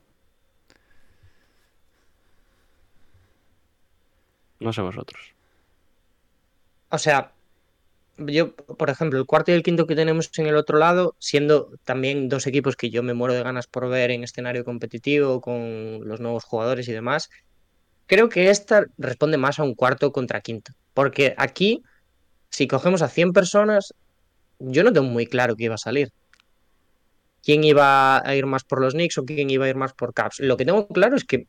No sé vosotros. O sea, yo, por ejemplo, el cuarto y el quinto que tenemos en el otro lado, siendo también dos equipos que yo me muero de ganas por ver en escenario competitivo, con los nuevos jugadores y demás, creo que esta responde más a un cuarto contra quinto. Porque aquí, si cogemos a 100 personas, yo no tengo muy claro qué iba a salir. ¿Quién iba a ir más por los Knicks o quién iba a ir más por Caps? Lo que tengo claro es que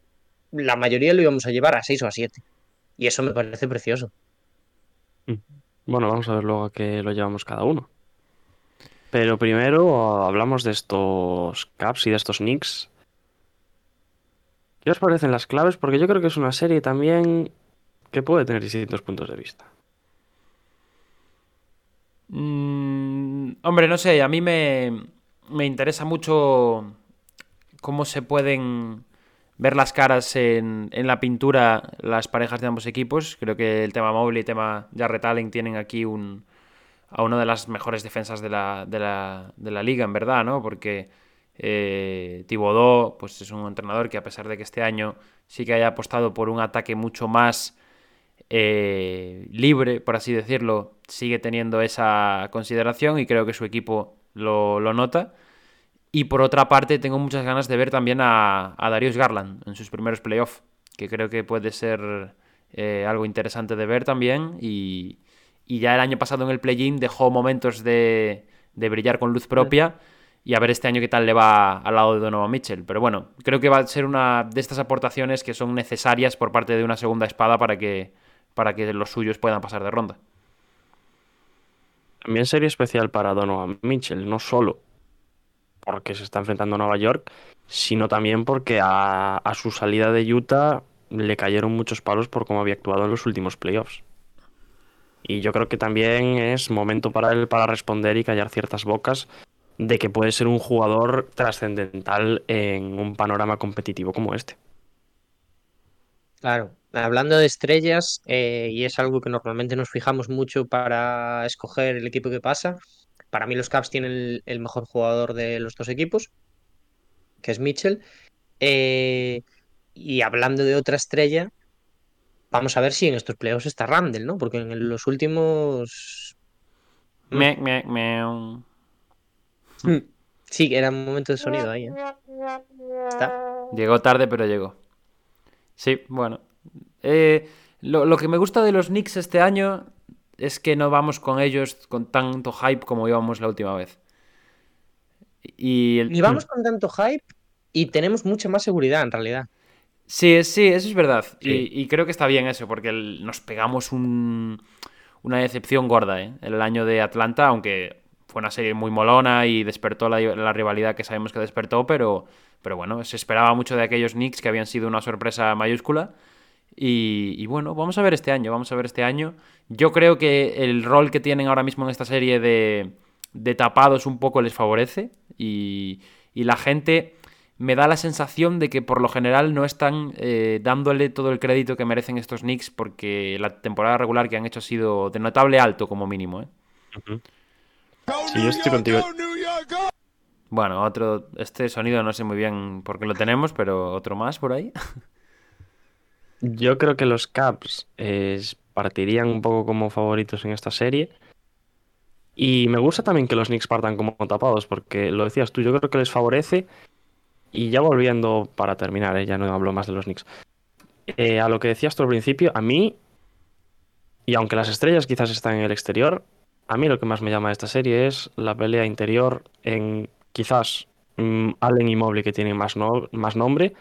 la mayoría lo íbamos a llevar a 6 o a 7. Y eso me parece precioso. Bueno, vamos a ver luego a qué lo llevamos cada uno. Pero primero hablamos de estos Caps y de estos Knicks. ¿Qué os parecen las claves? Porque yo creo que es una serie también que puede tener distintos puntos de vista. Mm, hombre, no sé, a mí me, me interesa mucho cómo se pueden ver las caras en, en la pintura las parejas de ambos equipos. Creo que el tema Mobley y el tema Jarrett Allen tienen aquí un, a una de las mejores defensas de la, de la, de la liga, en verdad, ¿no? Porque eh, pues es un entrenador que a pesar de que este año sí que haya apostado por un ataque mucho más eh, libre, por así decirlo, sigue teniendo esa consideración y creo que su equipo lo, lo nota. Y por otra parte, tengo muchas ganas de ver también a, a Darius Garland en sus primeros playoffs, que creo que puede ser eh, algo interesante de ver también. Y, y ya el año pasado en el play-in dejó momentos de, de brillar con luz propia y a ver este año qué tal le va al lado de Donovan Mitchell. Pero bueno, creo que va a ser una de estas aportaciones que son necesarias por parte de una segunda espada para que, para que los suyos puedan pasar de ronda. También sería especial para Donovan Mitchell, no solo porque se está enfrentando a Nueva York, sino también porque a, su salida de Utah le cayeron muchos palos por cómo había actuado en los últimos playoffs. Y yo creo que también es momento para él para responder y callar ciertas bocas de que puede ser un jugador trascendental en un panorama competitivo como este. Claro, hablando de estrellas, eh, y es algo que normalmente nos fijamos mucho para escoger el equipo que pasa, para mí los Caps tienen el, el mejor jugador de los dos equipos, que es Mitchell. Eh, y hablando de otra estrella, vamos a ver si en estos playoffs está Randall, ¿no? Porque en los últimos... Me, me, me... Sí, era un momento de sonido ahí. ¿eh? Está. Llegó tarde, pero llegó. Sí, bueno. Eh, lo, lo, que me gusta de los Knicks este año es que no vamos con ellos con tanto hype como íbamos la última vez. Y el... Ni vamos con tanto hype y tenemos mucha más seguridad en realidad. Sí, sí, eso es verdad. Sí. Y, y, creo que está bien eso, porque el, nos pegamos un, una decepción gorda ¿eh? el año de Atlanta, aunque fue una serie muy molona y despertó la, la rivalidad que sabemos que despertó, pero, pero bueno, se esperaba mucho de aquellos Knicks que habían sido una sorpresa mayúscula. Y, y, bueno, vamos a ver este año, vamos a ver este año. Yo creo que el rol que tienen ahora mismo en esta serie de, de tapados un poco les favorece y, y, la gente me da la sensación de que por lo general no están eh, dándole todo el crédito que merecen estos Knicks porque la temporada regular que han hecho ha sido de notable alto como mínimo. ¿eh? Uh -huh. Sí, yo estoy contigo. Bueno, otro, este sonido no sé muy bien por qué lo tenemos, pero otro más por ahí. Yo creo que los Caps eh, partirían un poco como favoritos en esta serie. Y me gusta también que los Knicks partan como tapados, porque lo decías tú, yo creo que les favorece. Y ya volviendo para terminar, eh, ya no hablo más de los Knicks. Eh, a lo que decías tú al principio, a mí, y aunque las estrellas quizás están en el exterior, a mí lo que más me llama de esta serie es la pelea interior en quizás um, Allen y Mobley que tienen más, más nombre,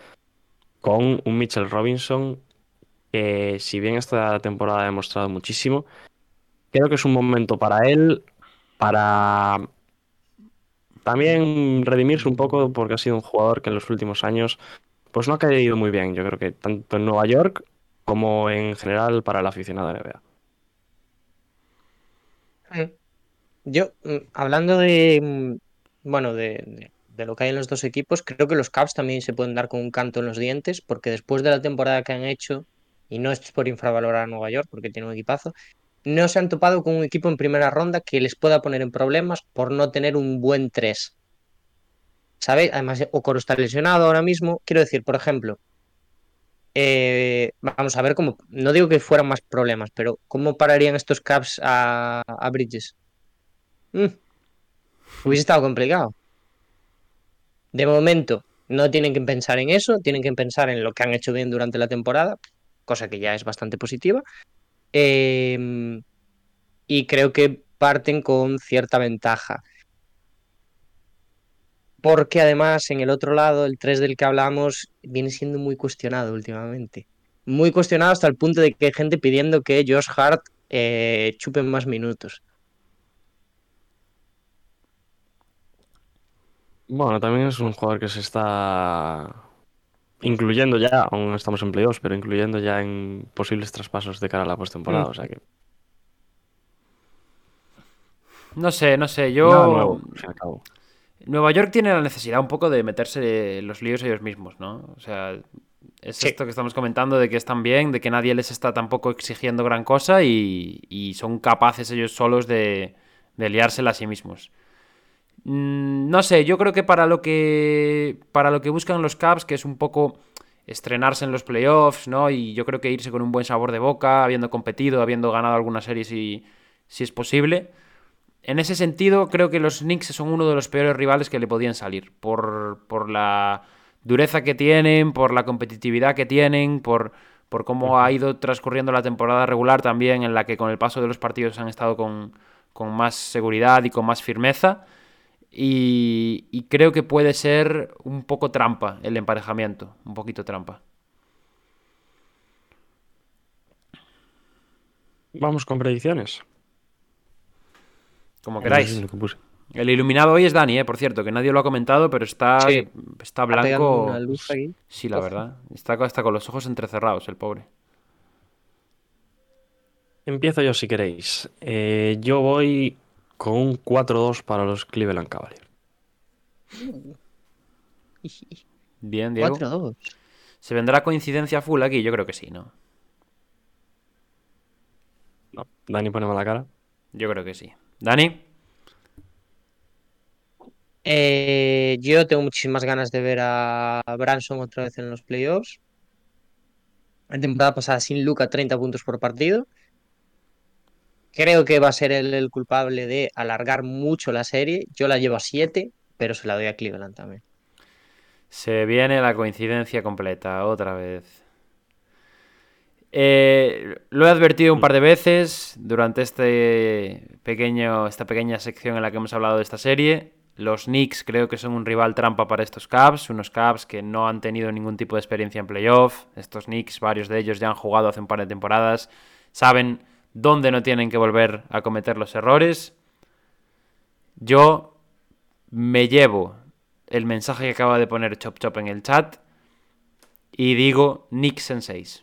con un Mitchell Robinson si bien esta temporada ha demostrado muchísimo, creo que es un momento para él para también redimirse un poco porque ha sido un jugador que en los últimos años pues no ha caído muy bien, yo creo que tanto en Nueva York como en general para el aficionado de NBA. Yo, mm, hablando de, mm, bueno, de, de, lo que hay en los dos equipos, creo que los Caps también se pueden dar con un canto en los dientes, porque después de la temporada que han hecho, y no es por infravalorar a Nueva York, porque tiene un equipazo, no se han topado con un equipo en primera ronda que les pueda poner en problemas por no tener un buen 3. ¿Sabes? Además, Okoro está lesionado ahora mismo. Quiero decir, por ejemplo, eh, vamos a ver cómo. No digo que fueran más problemas, pero ¿cómo pararían estos Caps a, a Bridges? Mm. Hubiese estado complicado. De momento, no tienen que pensar en eso, tienen que pensar en lo que han hecho bien durante la temporada, cosa que ya es bastante positiva. Eh, y creo que parten con cierta ventaja. Porque además, en el otro lado, el 3 del que hablamos viene siendo muy cuestionado últimamente. Muy cuestionado hasta el punto de que hay gente pidiendo que Josh Hart eh, chupe más minutos. Bueno, también es un jugador que se está incluyendo ya, aún estamos en playoffs, pero incluyendo ya en posibles traspasos de cara a la postemporada, mm. o sea que... No sé, no sé, yo... Nada nuevo, se acabó. Nueva York tiene la necesidad un poco de meterse los líos ellos mismos, ¿no? O sea, es sí. esto que estamos comentando de que están bien, de que nadie les está tampoco exigiendo gran cosa y, y son capaces ellos solos de, de liársela a sí mismos. Mm, no sé, yo creo que para lo que para lo que buscan los Caps, que es un poco estrenarse en los playoffs, ¿no? Y yo creo que irse con un buen sabor de boca, habiendo competido, habiendo ganado alguna serie si, si es posible. En ese sentido, creo que los Knicks son uno de los peores rivales que le podían salir. Por, por la dureza que tienen, por la competitividad que tienen, por, por cómo ha ido transcurriendo la temporada regular también, en la que con el paso de los partidos han estado con, con más seguridad y con más firmeza. Y, y creo que puede ser un poco trampa el emparejamiento, un poquito trampa. Vamos con predicciones. Como No queráis. sé lo que puse. El iluminado hoy es Dani, eh, por cierto, que nadie lo ha comentado, pero está, Sí. está blanco. una luz aquí. Sí, la Ojo. verdad. Está hasta con los ojos entrecerrados, el pobre. Empiezo yo si queréis. Eh, yo voy con un 4-2 para los Cleveland Cavaliers. Bien, Diego. 4-2. ¿Se vendrá coincidencia full aquí? Yo creo que sí, ¿no? No, Dani pone mala cara. Yo creo que sí. Dani, Eh, yo tengo muchísimas ganas de ver a Branson otra vez en los playoffs. La temporada pasada sin Luca 30 puntos por partido. Creo que va a ser él el culpable de alargar mucho la serie. Yo la llevo a 7, pero se la doy a Cleveland también. se viene la coincidencia completa, otra vez. Eh, lo he advertido un par de veces durante este pequeño, esta pequeña sección en la que hemos hablado de esta serie. Los Knicks creo que son un rival trampa para estos Cavs, unos Cavs que no han tenido ningún tipo de experiencia en playoff. Estos Knicks, varios de ellos ya han jugado hace un par de temporadas, saben dónde no tienen que volver a cometer los errores. Yo me llevo el mensaje que acaba de poner Chop Chop en el chat y digo en 6.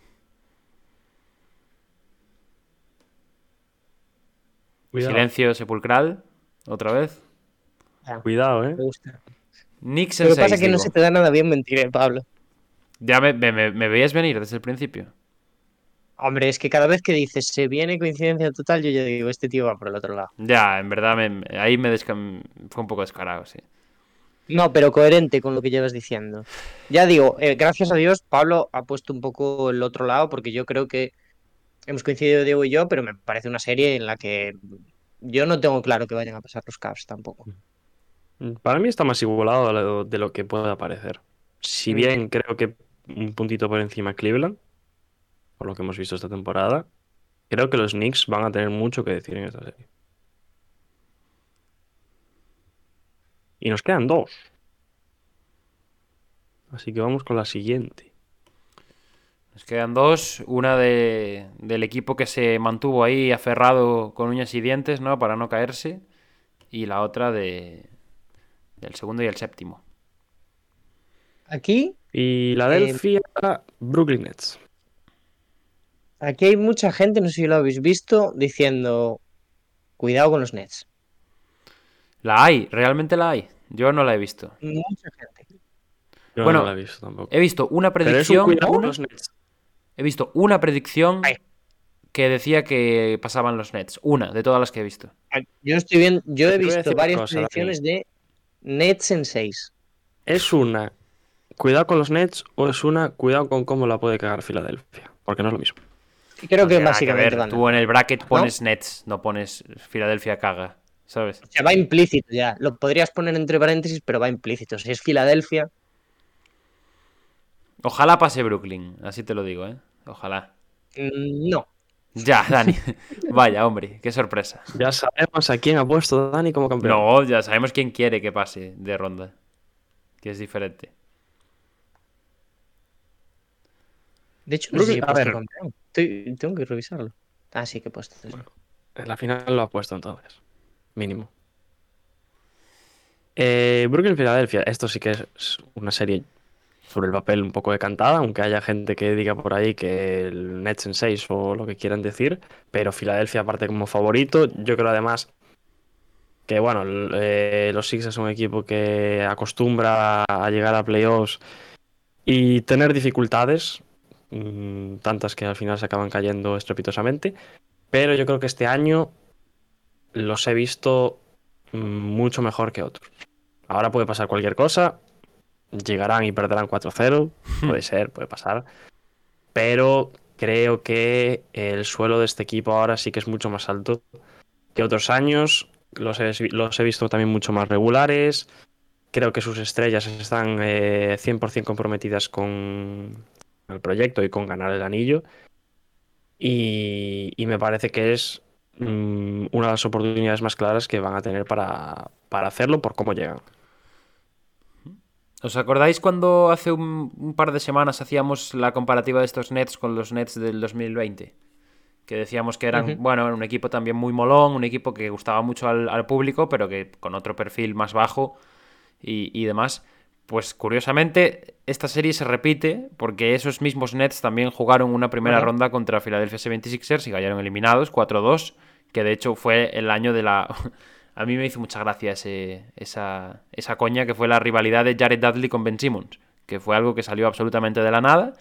Cuidado, Silencio sepulcral, otra vez. cuidado, ¿eh? Me gusta. Lo que 6. pasa es que no se te da nada bien mentir, eh, Pablo. Ya me, me, me- me veías venir desde el principio. Hombre, es que cada vez que dices se viene coincidencia total, yo ya digo, este tío va por el otro lado. Ya, en verdad, me- ahí me fue un poco descarado, sí. No, pero coherente con lo que llevas diciendo. Ya digo, eh, gracias a Dios, Pablo ha puesto un poco el otro lado, porque yo creo que hemos coincidido Diego y yo, pero me parece una serie en la que yo no tengo claro que vayan a pasar los Cavs tampoco. Para mí está más igualado de lo, de lo que pueda parecer. Si Mm. bien creo que un puntito por encima Cleveland, por lo que hemos visto esta temporada, creo que los Knicks van a tener mucho que decir en esta serie. Y nos quedan dos. Así que vamos con la siguiente. Nos quedan dos. Una de, del equipo que se mantuvo ahí aferrado con uñas y dientes, ¿no? Para no caerse. Y la otra de, del segundo y el séptimo. Aquí, Y la Delfia, Brooklyn Nets. Aquí hay mucha gente, no sé si lo habéis visto, diciendo cuidado con los Nets. La hay, realmente la hay. Yo no la he visto. Mucha gente. Yo Bueno, no la he visto tampoco. He visto una Pero es un predicción. cuidado con una- los Nets. he visto una predicción Ay. que decía que pasaban los Nets. Una de todas las que he visto. Yo estoy viendo, yo he visto varias cosa, predicciones de Nets en 6. ¿Es una cuidado con los Nets o es una cuidado con cómo la puede cagar Filadelfia? Porque no es lo mismo. Creo que básicamente ver. van. Tú en el bracket pones Nets, no pones Filadelfia caga. ¿Sabes? O sea, va implícito ya. Lo podrías poner entre paréntesis, pero va implícito. Si es Filadelfia, Ojalá pase Brooklyn, así te lo digo, ¿eh? Ojalá. mm, no. Ya, Dani. Vaya, hombre, qué sorpresa. Ya sabemos a quién ha puesto Dani como campeón. No, ya sabemos quién quiere que pase de ronda. Que es diferente. De hecho, no sé si Brooklyn- a ver. campeón. Tengo que revisarlo. Ah, sí que he puesto. En la final lo ha puesto entonces. Mínimo. Eh, Brooklyn Filadelfia. Esto sí que es una serie sobre el papel un poco decantada, aunque haya gente que diga por ahí que el Nets en 6 o lo que quieran decir. Pero Filadelfia aparte como favorito. Yo creo además que bueno, eh, los Sixers son un equipo que acostumbra a llegar a playoffs y tener dificultades, mm, tantas que al final se acaban cayendo estrepitosamente. Pero yo creo que este año los he visto mm, mucho mejor que otros. Ahora puede pasar cualquier cosa. Llegarán y perderán 4-0. Puede ser, puede pasar. Pero creo que el suelo de este equipo ahora sí que es mucho más alto que otros años. Los he, los he visto también mucho más regulares. Creo que sus estrellas están eh, 100% comprometidas con, el proyecto y con ganar el anillo. Y, y me parece que es mm, una de las oportunidades más claras que van a tener para, para hacerlo por cómo llegan. ¿Os acordáis cuando hace un, un, par de semanas hacíamos la comparativa de estos Nets con los Nets del 2020? Que decíamos que eran, uh -huh. bueno, un equipo también muy molón, un equipo que gustaba mucho al, al público, pero que con otro perfil más bajo y, y, demás. Pues curiosamente, esta serie se repite porque esos mismos Nets también jugaron una primera ronda contra Philadelphia 76ers y cayeron eliminados 4-2, que de hecho fue el año de la a mí me hizo mucha gracia ese, esa, esa coña que fue la rivalidad de Jared Dudley con Ben Simmons, que fue algo que salió absolutamente de la nada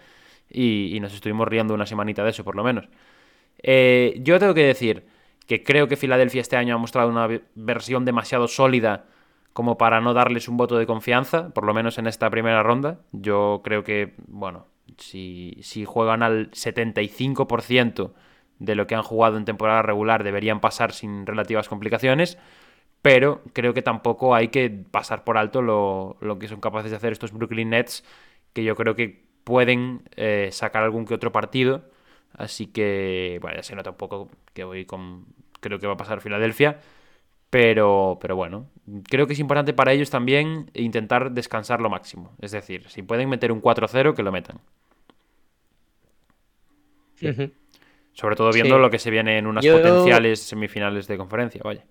y, y nos estuvimos riendo una semanita de eso, por lo menos. Eh, yo tengo que decir que creo que Filadelfia este año ha mostrado una versión demasiado sólida como para no darles un voto de confianza, por lo menos en esta primera ronda. Yo creo que, bueno, si, si juegan al 75% de lo que han jugado en temporada regular deberían pasar sin relativas complicaciones pero creo que tampoco hay que pasar por alto lo, lo, que son capaces de hacer estos Brooklyn Nets, que yo creo que pueden eh, sacar algún que otro partido. Así que, bueno, ya se nota un poco que voy con. Creo que va a pasar Filadelfia. Pero, pero bueno, creo que es importante para ellos también intentar descansar lo máximo. Es decir, si pueden meter un 4-0, que lo metan. Uh -huh. Sobre todo viendo sí. lo que se viene en unas yo... potenciales semifinales de conferencia, vaya.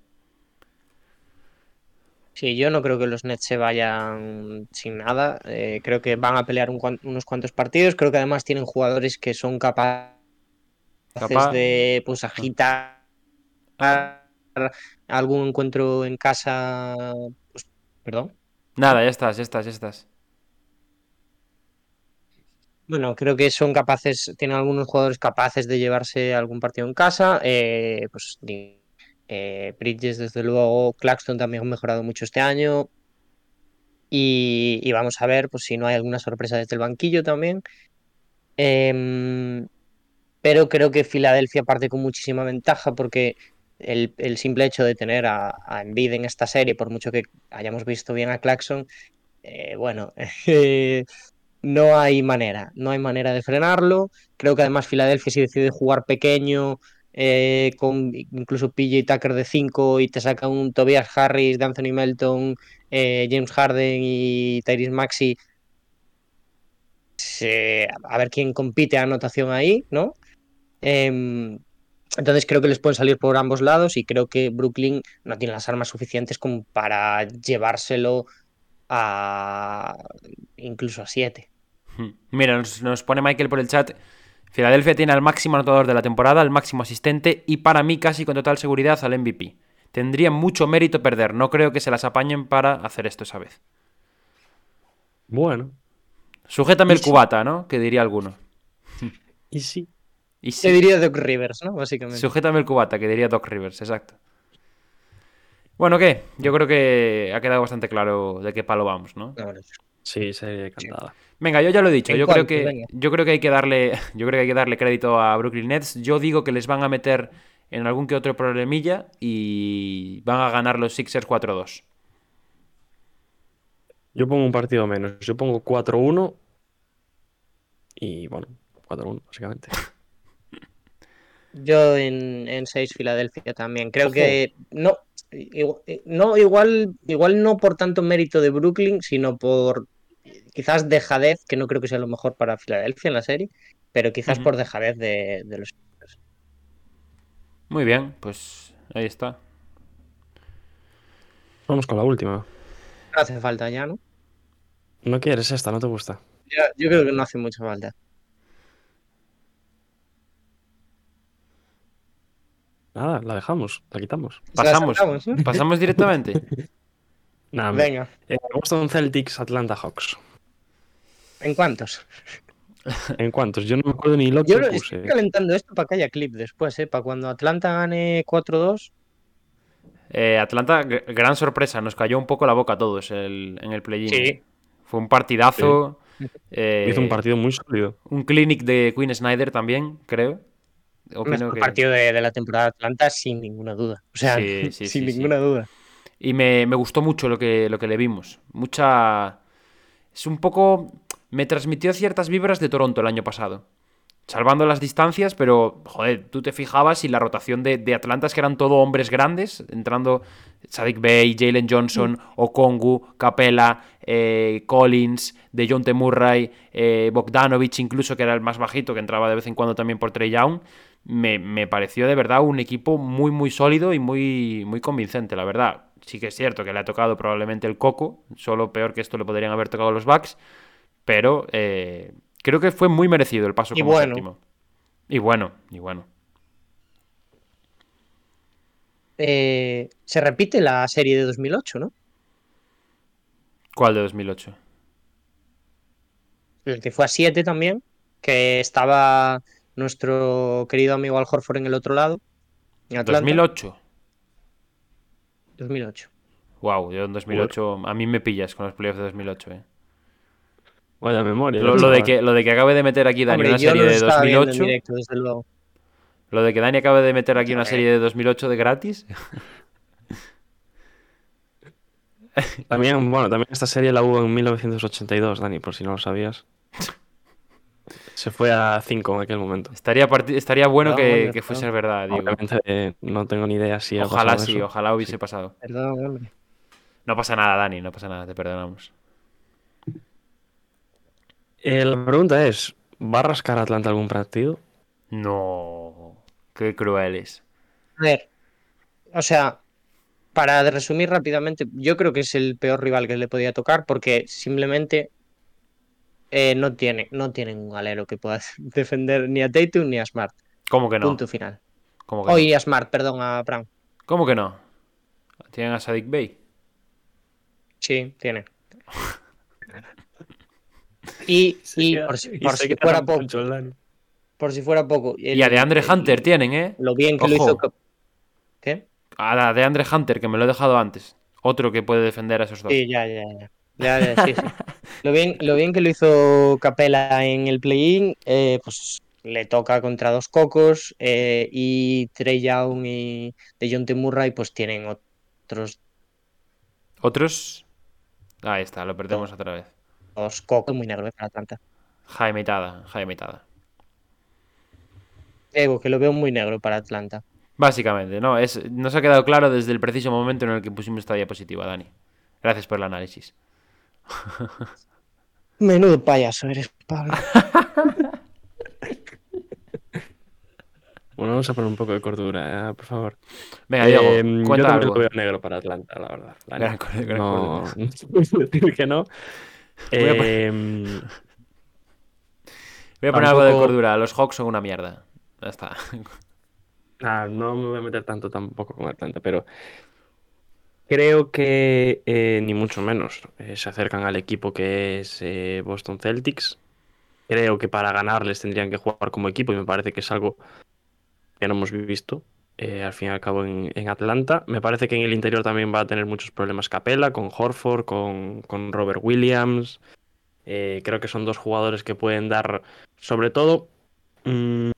Sí, yo no creo que los Nets se vayan sin nada. Eh, creo que van a pelear un, unos cuantos partidos. Creo que además tienen jugadores que son capaces Capaz. de pues agitar algún encuentro en casa. Pues, perdón. Nada, ya estás, ya estás, ya estás. Bueno, creo que son capaces, tienen algunos jugadores capaces de llevarse algún partido en casa. Eh, pues eh, Bridges, desde luego, Claxton también ha mejorado mucho este año. Y, y, vamos a ver pues, si no hay alguna sorpresa desde el banquillo también. Eh, pero creo que Filadelfia parte con muchísima ventaja porque el, simple hecho de tener a, a en esta serie, por mucho que hayamos visto bien a Claxton, eh, bueno, no hay manera, no hay manera de frenarlo. Creo que además Filadelfia si decide jugar pequeño, eh, con incluso PJ Tucker de 5 y te saca un Tobias Harris, de Anthony Melton, eh, James Harden y Tyrese Maxi. A ver quién compite a anotación ahí, ¿no? Entonces creo que les pueden salir por ambos lados y creo que Brooklyn no tiene las armas suficientes como para llevárselo a incluso a 7. Hmm. Mira, nos, nos pone Michael por el chat Filadelfia tiene al máximo anotador de la temporada, al máximo asistente y para mí casi con total seguridad al MVP. Tendría mucho mérito perder, no creo que se las apañen para hacer esto esa vez. Bueno. Sujétame el sí? cubata, ¿no? Que diría alguno. Y sí. Y sí. Te diría Doc Rivers, ¿no? Básicamente. Sujétame el cubata, que diría Doc Rivers, exacto. Bueno, ¿qué? Yo creo que ha quedado bastante claro de qué palo vamos, ¿no? Sí, sería cantada. Venga, yo ya lo he dicho. Yo creo, que, yo creo que hay que darle. Yo creo que hay que darle crédito a Brooklyn Nets. Yo digo que les van a meter en algún que otro problemilla y van a ganar los Sixers 4-2. Yo pongo un partido menos. Yo pongo 4-1 y bueno, 4-1 básicamente. Yo en, en 6 Filadelfia también. Creo Ojo. que no, no igual, igual no por tanto mérito de Brooklyn, sino por quizás dejadez, que no creo que sea lo mejor para Filadelfia en la serie, pero quizás uh -huh. por dejadez de, de los. Muy bien, pues ahí está. Vamos con la última. No hace falta ya, ¿no? No quieres esta, no te gusta. Yo, yo creo que no hace mucha falta. Nada, la dejamos, la quitamos. Pasamos, sacamos, ¿eh? pasamos directamente. Nada, Venga. Eh, Boston Celtics, Atlanta Hawks. ¿En cuántos? ¿En cuántos? Yo no me acuerdo ni lo que Yo puse. estoy calentando esto para que haya clip después, ¿eh? Para cuando Atlanta gane 4-2. Eh, Atlanta, gran sorpresa, nos cayó un poco la boca a todos el, en el play-in. Sí. Fue un partidazo. Sí. Eh, Hizo un partido muy sólido. Un clinic de Queen Snyder también, creo. Un que... partido de, de, la temporada de Atlanta sin ninguna duda. O sea, sí, sí, sin ninguna duda. Y me, me, gustó mucho lo que, lo que le vimos. Mucha. Es un poco me transmitió ciertas vibras de Toronto el año pasado. Salvando las distancias, pero, joder, tú te fijabas y la rotación de, de Atlanta es que eran todo hombres grandes, entrando Sadik Bay, Jalen Johnson, Okongu, Capella, eh, Collins, de John T. Murray, eh, Bogdanovich incluso, que era el más bajito, que entraba de vez en cuando también por Trey Young. Me, me pareció de verdad un equipo muy, muy sólido y muy, muy convincente, la verdad. Sí que es cierto que le ha tocado probablemente el coco, solo peor que esto le podrían haber tocado los Bucks, pero eh, creo que fue muy merecido el paso Y como bueno. séptimo. Y bueno, y bueno. Eh, se repite la serie de 2008, ¿no? ¿Cuál de 2008? El que fue a 7 también, que estaba nuestro querido amigo Al Horford en el otro lado. En Atlanta. 2008. 2008. Wow, yo en 2008, a mí me pillas con los playoffs de 2008, eh. Vaya memoria. Lo, lo de que, lo de que acabe de meter aquí Dani Hombre, una serie de estaba viendo en 2008. directo, desde luego. Lo de que Dani acabe de meter aquí una serie de 2008 de gratis. También, bueno, también esta serie la hubo en 1982, Dani, por si no lo sabías. Se fue a 5 en aquel momento. Estaría, estaría bueno No, que, que fuese verdad, digo. Obviamente eh, no tengo ni idea si Ojalá sí, eso. ojalá hubiese pasado. Perdón, hombre. No pasa nada, Dani, no pasa nada, te perdonamos. Eh, la pregunta es, ¿va a rascar Atlanta algún partido? No, qué crueles. A ver, o sea, para resumir rápidamente, yo creo que es el peor rival que le podía tocar porque simplemente eh, no tiene, no tienen un alero que pueda defender ni a Tatum ni a Smart. ¿Cómo que no? Punto final. ¿Cómo que no? Hoy a Smart, perdón, a Brown. ¿Cómo que no? ¿Tienen a Sadik Bay? Sí, tiene. Y, y por si, por si fuera poco, por si fuera poco. el- Y a DeAndre el- Hunter tienen, ¿eh? Lo bien que lo hizo. ¿Qué? A la de Andre Hunter, que me lo he dejado antes. Otro que puede defender a esos dos. Sí, ya, ya, ya. Ya, ya, sí, sí. Lo bien, lo bien que lo hizo Capela en el play-in, eh, pues le toca contra dos cocos eh, y Trey Young y de John T. Murray pues tienen otros Otros. Ahí está, lo perdemos otra vez. dos cocos muy negros para Atlanta. Jaime Tada, Jaime Tada. Digo, que lo veo muy negro para Atlanta. Básicamente, no, es, nos ha quedado claro desde el preciso momento en el que pusimos esta diapositiva, Dani. Gracias por el análisis. Menudo payaso eres, Pablo. Bueno, vamos a poner un poco de cordura, eh, por favor. Venga, Diego, Eh, yo cuenta también algo. lo veo negro para Atlanta, la verdad. Dani. Gran no, decir que no. Voy a poner- Em, Voy a poner algo de cordura. Los Hawks son una mierda. Ya está. Ah, no me voy a meter tanto tampoco con Atlanta, pero creo que eh, ni mucho menos eh, se acercan al equipo que es eh, Boston Celtics. Creo que para ganarles tendrían que jugar como equipo y me parece que es algo que no hemos visto al fin y al cabo en, Atlanta. Me parece que en el interior también va a tener muchos problemas Capela, con Horford, con, con Robert Williams. Creo que son dos jugadores que pueden dar, sobre todo, mm,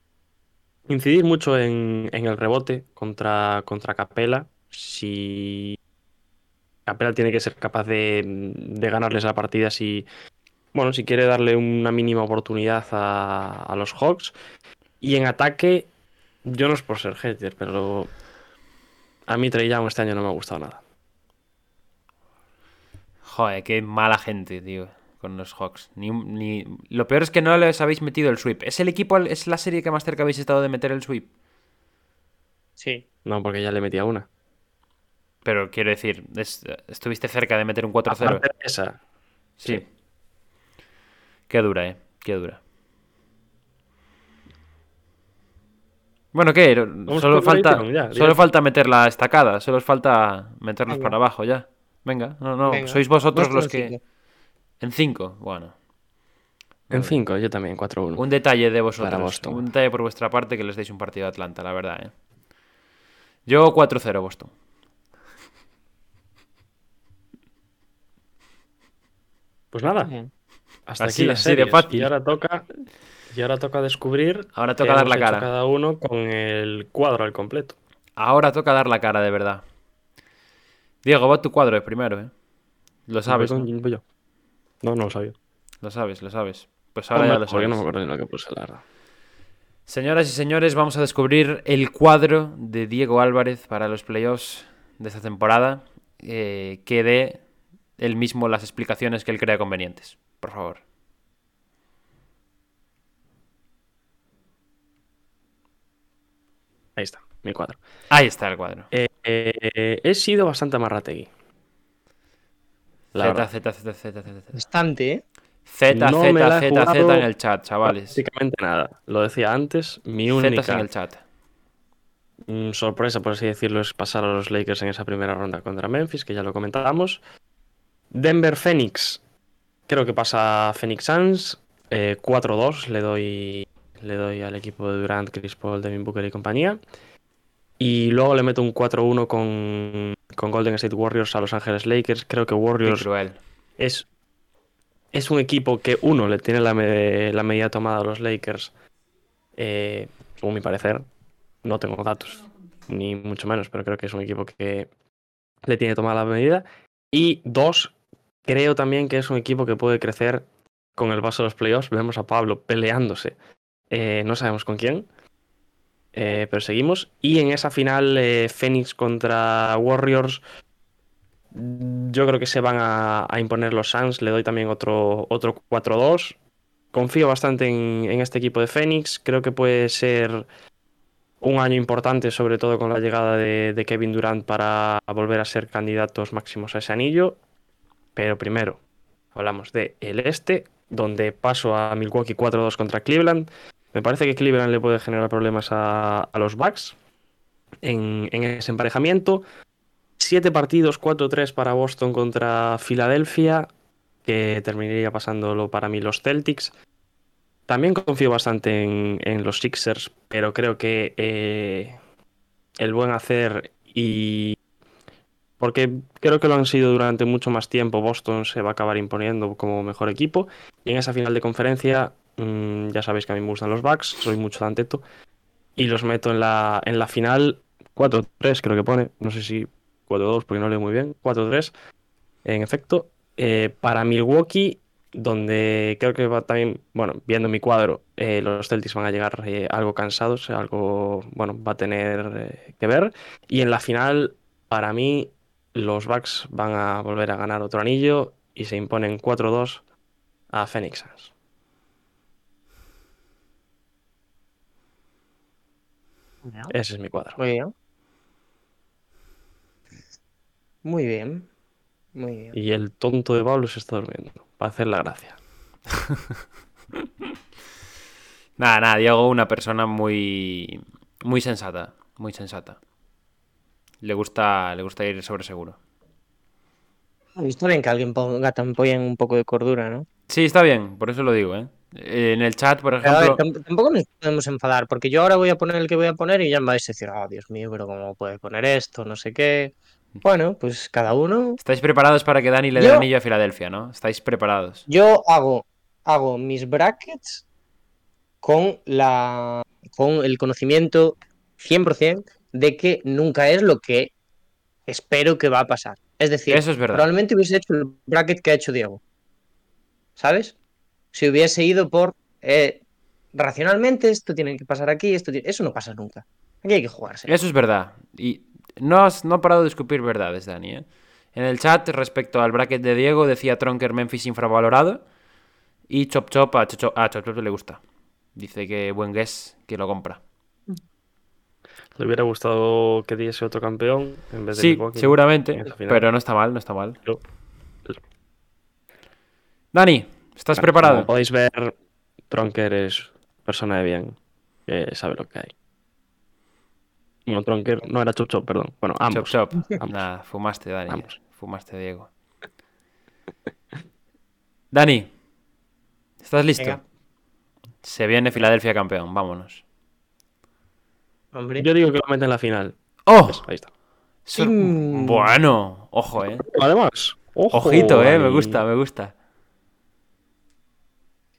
incidir mucho en, en el rebote contra, contra Capela. Si Capela tiene que ser capaz de, de ganarles la partida si, bueno, si quiere darle una mínima oportunidad a, a los Hawks. Y en ataque, yo no es por ser hater, pero a mí Trey Young este año no me ha gustado nada. Joder, qué mala gente, tío, con los Hawks. Ni, un- ni... Lo peor es que no les habéis metido el sweep. ¿Es el equipo, es la serie que más cerca habéis estado de meter el sweep? Sí. No, porque ya le metí a una. Pero quiero decir, es- estuviste cerca de meter un 4-0. Aparte de esa, Sí. sí. Qué dura, eh. Qué dura. Bueno, ¿qué? Solo falta, ya, solo falta meter la estacada. Solo os falta meterlos Venga. para abajo ya. Venga, no, no. Venga. Sois vosotros los que. cinco. En 5, bueno. en 5, yo también, 4-1. Un detalle de vosotros. Para Boston. Un detalle por vuestra parte que les deis un partido a Atlanta, la verdad, ¿eh? Yo 4-0 Boston. Pues nada, hasta Así- aquí las así de series. fácil. Y ahora toca, y ahora toca descubrir. Ahora toca dar la cara. Cada uno con el cuadro al completo. Ahora toca dar la cara de verdad. Diego, va tu cuadro de primero, ¿eh? Lo sabes. Voy ¿no? con- voy yo. No, no lo sabía. Lo sabes, lo sabes. Pues ahora ya lo Porque sabes. no me acuerdo ni lo que puse, la verdad. Señoras y señores, vamos a descubrir el cuadro de Diego Álvarez para los playoffs de esta temporada. eh, que dé él mismo las explicaciones que él crea convenientes. Por favor. Ahí está, mi cuadro. Ahí está el cuadro. Eh, eh, he sido bastante marrategui. La Z. Z, Z, Z, Z, Z. Bastante, ¿eh? Z, No Z, Z, Z en el chat, chavales. Prácticamente nada. Lo decía antes, mi Z en única el chat. mm, sorpresa, por así decirlo, es pasar a los Lakers en esa primera ronda contra Memphis, que ya lo comentábamos. Denver Phoenix. Creo que pasa Phoenix Suns. eh, 4-2 le doy, le doy al equipo de Durant, Chris Paul, Devin Booker y compañía. Y luego le meto un 4-1 con, con Golden State Warriors a Los Ángeles Lakers. Creo que Warriors es, es un equipo que uno le tiene la, me- la medida tomada a los Lakers, eh, según mi parecer. No tengo datos, ni mucho menos, pero creo que es un equipo que le tiene tomada la medida. Y dos, creo también que es un equipo que puede crecer con el paso de los playoffs. Vemos a Pablo peleándose, eh, no sabemos con quién, eh, pero seguimos. Y en esa final, eh, Phoenix contra Warriors, yo creo que se van a, imponer los Suns. Le doy también otro, otro 4-2. Confío bastante en, este equipo de Phoenix. Creo que puede ser un año importante, sobre todo con la llegada de Kevin Durant para volver a ser candidatos máximos a ese anillo. Pero primero, hablamos de el este, donde paso a Milwaukee 4-2 contra Cleveland. Me parece que Cleveland le puede generar problemas a, a los Bucks en, en ese emparejamiento. Siete partidos, 4-3 para Boston contra Filadelfia, que terminaría pasándolo para mí los Celtics. También confío bastante en, en los Sixers, pero creo que eh, el buen hacer y... Porque creo que lo han sido durante mucho más tiempo, Boston se va a acabar imponiendo como mejor equipo. Y en esa final de conferencia, mm, ya sabéis que a mí me gustan los Bucks, soy mucho de Anteto. Y los meto en la, en la final 4-3 creo que pone, no sé si 4-2 porque no leo muy bien, 4-3 en efecto, eh, para Milwaukee, donde creo que va también, bueno, viendo mi cuadro, eh, los Celtics van a llegar eh, algo cansados, algo, bueno, va a tener que ver. Y en la final, para mí, los Bucks van a volver a ganar otro anillo y se imponen 4-2 a Phoenix Suns. Ese es mi cuadro. Muy bien. Muy bien. Muy bien. Y el tonto de Pablo se está durmiendo, para hacer la gracia. Nada, nada, Diego, una persona muy. Muy sensata. Muy sensata. Le gusta, le gusta ir sobre seguro. Está bien que alguien ponga también un poco de cordura, ¿no? Sí, está bien, por eso lo digo, ¿eh? Eh, En el chat, por ver, ejemplo. tam- tampoco nos podemos enfadar, porque yo ahora voy a poner el que voy a poner y ya me vais a decir, oh, Dios mío, pero ¿cómo puede poner esto? No sé qué. Bueno, pues cada uno. Estáis preparados para que Dani le dé Yo- anillo a Filadelfia, ¿no? Estáis preparados. Yo hago, hago mis brackets con la con el conocimiento 100% de que nunca es lo que espero que va a pasar. Es decir, Eso es verdad. probablemente hubiese hecho el bracket que ha hecho Diego. ¿Sabes? Si hubiese ido por eh, racionalmente, esto tiene que pasar aquí, esto tiene- eso no pasa nunca. Aquí hay que jugarse. Eso es verdad. Y no has no ha parado de escupir verdades, Dani, ¿eh? En el chat, respecto al bracket de Diego, decía Tronker Memphis infravalorado. Y Chop Chop a Chop Chop, a Chop Chop le gusta. Dice que buen guess, que lo compra. Le hubiera gustado que diese otro campeón en vez de Sí, Milwaukee seguramente. Pero no está mal, no está mal. Dani, ¿estás Como preparado? podéis ver, Tronker es persona de bien, que sabe lo que hay. No, Tronker, no era Chop Chop, perdón. Bueno, ambos. Chop Chop. ambos. Nada, fumaste, Dani. Vamos. Fumaste, Diego. Dani, ¿estás listo? Venga. Se viene Filadelfia campeón, vámonos. Hombre. Yo digo que lo meten en la final. ¡Oh! Eso, ahí está. Sor- Mm. Bueno, ojo, eh. Además, ojo, Ojito, eh, me gusta, me gusta.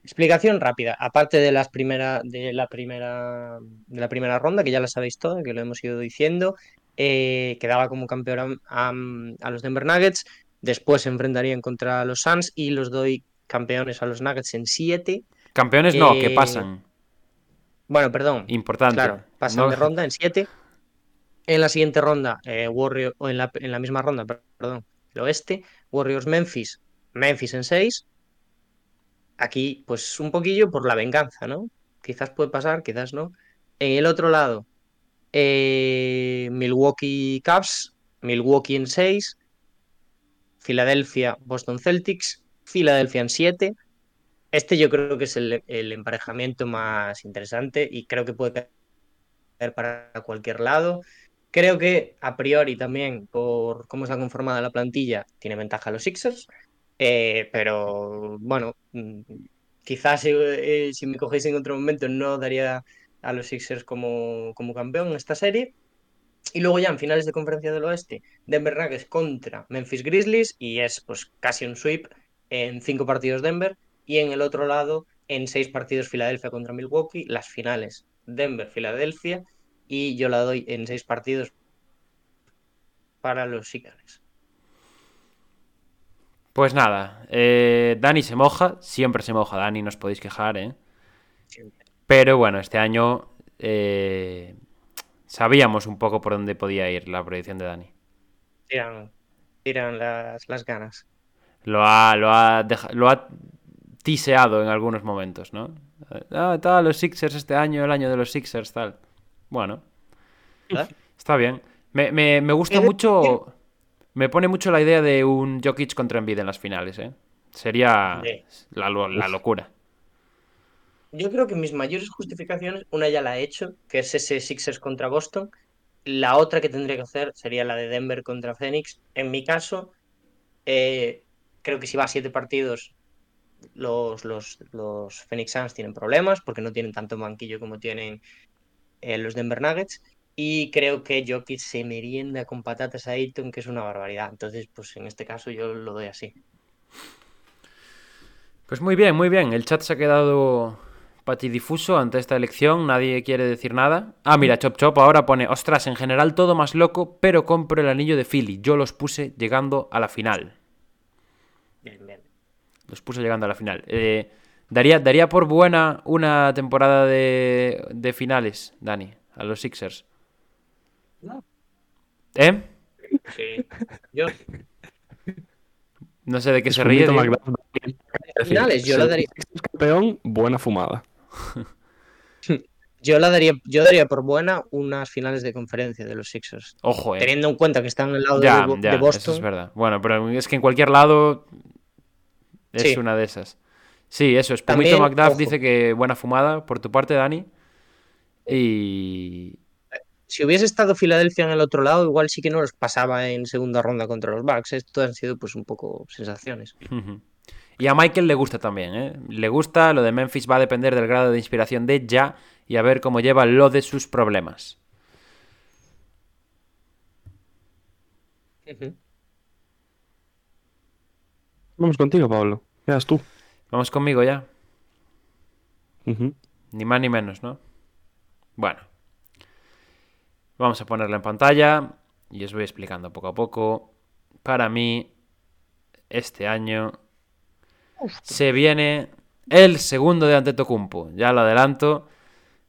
Explicación rápida, aparte de las primera, de la primera, de la primera ronda, que ya la sabéis toda, que lo hemos ido diciendo, eh, quedaba como campeón a, a- a los Denver Nuggets, después se enfrentarían contra los Suns y los doy campeones a los Nuggets en 7. Campeones no, que Eh, pasan. Bueno, perdón. Importante. Claro, pasan No- de ronda en 7. En la siguiente ronda, eh, Warrior, o en la, en la misma ronda, per- perdón, el oeste, Warriors Memphis, Memphis en 6. Aquí, pues un poquillo por la venganza, ¿no? Quizás puede pasar, quizás no. En el otro lado, eh, Milwaukee Cavs, Milwaukee en 6, Filadelfia, Boston Celtics, Filadelfia en 7. Este yo creo que es el, el emparejamiento más interesante y creo que puede para cualquier lado. Creo que a priori también, por cómo está conformada la plantilla, tiene ventaja los Sixers. Eh, pero bueno, mm, quizás eh, si me cogéis en otro momento no daría a los Sixers como, como campeón en esta serie. Y luego ya en finales de conferencia del oeste, Denver Nuggets contra Memphis Grizzlies y es pues casi un sweep en cinco partidos Denver y en el otro lado en seis partidos Filadelfia contra Milwaukee, las finales Denver-Filadelfia y yo la doy en seis partidos para los Sixers. Pues nada, eh, Dani se moja, siempre se moja Dani, no os podéis quejar, ¿eh? Pero bueno, este año eh, sabíamos un poco por dónde podía ir la predicción de Dani. Tiran, tiran las, las ganas. Lo ha, lo ha, deja- lo ha tiseado en algunos momentos, ¿no? Ah, tal, los Sixers este año, el año de los Sixers, tal. Bueno, ¿verdad? está bien. Me, me- me gusta Eh, mucho, me pone mucho la idea de un Jokic contra Embiid en las finales, ¿eh? Sería Sí. la, la locura. Yo creo que mis mayores justificaciones, una ya la he hecho, que es ese Sixers contra Boston. La otra que tendría que hacer sería la de Denver contra Phoenix. En mi caso, eh, creo que si va a siete partidos, los, los, los Phoenix Suns tienen problemas porque no tienen tanto banquillo como tienen eh, los Denver Nuggets. Y creo que Jokic se merienda con patatas a Ayton, que es una barbaridad. Entonces, pues en este caso yo lo doy así. Pues muy bien, muy bien. El chat se ha quedado patidifuso ante esta elección. Nadie quiere decir nada. Ah, mira, Chop Chop ahora pone, ostras, en general todo más loco, pero compro el anillo de Philly. Yo los puse llegando a la final. Bien, bien. Los puse llegando a la final. Eh, daría, daría por buena una temporada de, de finales, Dani, a los Sixers. ¿Eh? Sí. Yo, No sé de qué se ríe. Finales, yo el daría- Sixers es campeón, buena fumada. Yo la daría, yo daría por buena unas finales de conferencia de los Sixers. Ojo, eh. Teniendo en cuenta que están al lado Ya, de, ya, de eso Boston. es verdad. Bueno, pero es que en cualquier lado es Sí. una de esas. Sí, eso. Espumito También, McDuff ojo. dice que buena fumada por tu parte, Dani. Y. Si hubiese estado Filadelfia en el otro lado, igual sí que no los pasaba en segunda ronda contra los Bucks. Esto han sido pues un poco sensaciones. Y a Michael le gusta también, ¿eh? Le gusta, lo de Memphis va a depender del grado de inspiración de ya y a ver cómo lleva lo de sus problemas. Vamos contigo, Pablo. Quedas tú. Vamos conmigo ya. Ni más ni menos, ¿no? Bueno. Vamos a ponerla en pantalla y os voy explicando poco a poco. Para mí, este año se viene el segundo de Antetokounmpo. Ya lo adelanto.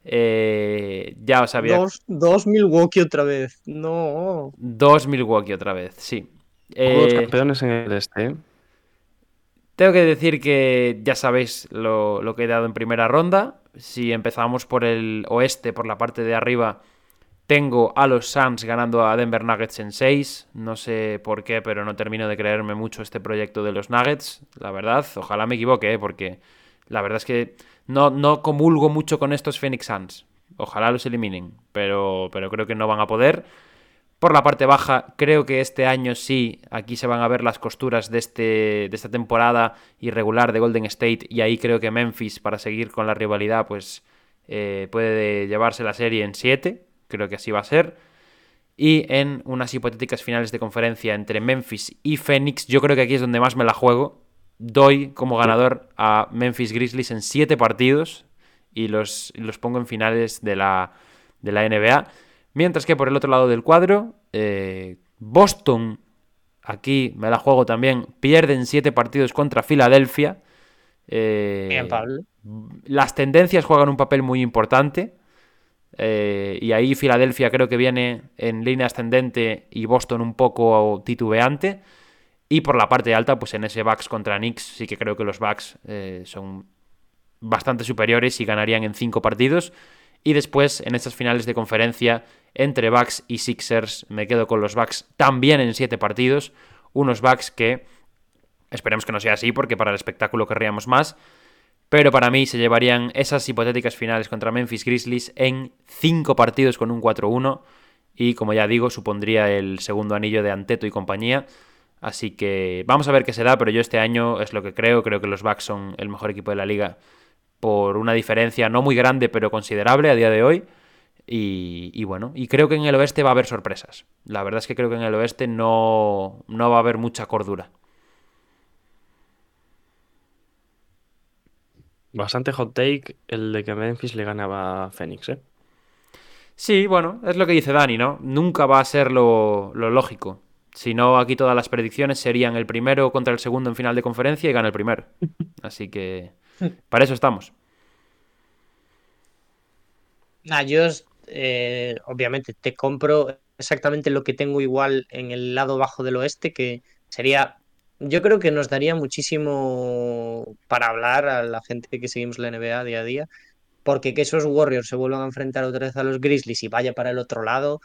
Eh, ya os había... Dos, dos Milwaukee otra vez. No. Dos Milwaukee otra vez, sí. Eh, campeones en el este, ¿eh? Tengo que decir que ya sabéis lo, lo que he dado en primera ronda. Si empezamos por el oeste, por la parte de arriba, tengo a los Suns ganando a Denver Nuggets en 6. No sé por qué, pero no termino de creerme mucho este proyecto de los Nuggets. La verdad, ojalá me equivoque, ¿eh? porque la verdad es que no, no comulgo mucho con estos Phoenix Suns. Ojalá los eliminen, pero, pero creo que no van a poder. Por la parte baja, creo que este año sí, aquí se van a ver las costuras de, este, de esta temporada irregular de Golden State y ahí creo que Memphis, para seguir con la rivalidad, pues eh, puede llevarse la serie en 7, creo que así va a ser. Y en unas hipotéticas finales de conferencia entre Memphis y Phoenix, yo creo que aquí es donde más me la juego. Doy como ganador a Memphis Grizzlies en 7 partidos y los, los pongo en finales de la, de la NBA. Mientras que por el otro lado del cuadro, eh, Boston, aquí me la juego también, pierden 7 partidos contra Filadelfia. Eh, Bien, Pablo. Las tendencias juegan un papel muy importante. eh, y ahí Filadelfia creo que viene en línea ascendente y Boston un poco titubeante. Y por la parte alta, pues en ese Bucks contra Knicks, sí que creo que los Bucks eh, son bastante superiores y ganarían en cinco partidos. Y después, en estas finales de conferencia, entre Bucks y Sixers, me quedo con los Bucks también en siete partidos. Unos Bucks que esperemos que no sea así, porque para el espectáculo querríamos más. Pero para mí se llevarían esas hipotéticas finales contra Memphis Grizzlies en cinco partidos con un 4-1. Y como ya digo, supondría el segundo anillo de Anteto y compañía. Así que vamos a ver qué se da, pero yo este año es lo que creo. Creo que los Bucks son el mejor equipo de la liga por una diferencia no muy grande, pero considerable a día de hoy. Y, y, bueno, y creo que en el oeste va a haber sorpresas. La verdad es que creo que en el oeste no, no va a haber mucha cordura. Bastante hot take el de que Memphis le ganaba a Phoenix, ¿eh? Sí, bueno, es lo que dice Dani, ¿no? Nunca va a ser lo, lo lógico. Si no, aquí todas las predicciones serían el primero contra el segundo en final de conferencia y gana el primero. Así que para eso estamos. Nah, yo eh, obviamente te compro exactamente lo que tengo igual en el lado bajo del oeste, que sería, yo creo que nos daría muchísimo para hablar a la gente que seguimos la NBA día a día, porque que esos Warriors se vuelvan a enfrentar otra vez a los Grizzlies y vaya para el otro lado,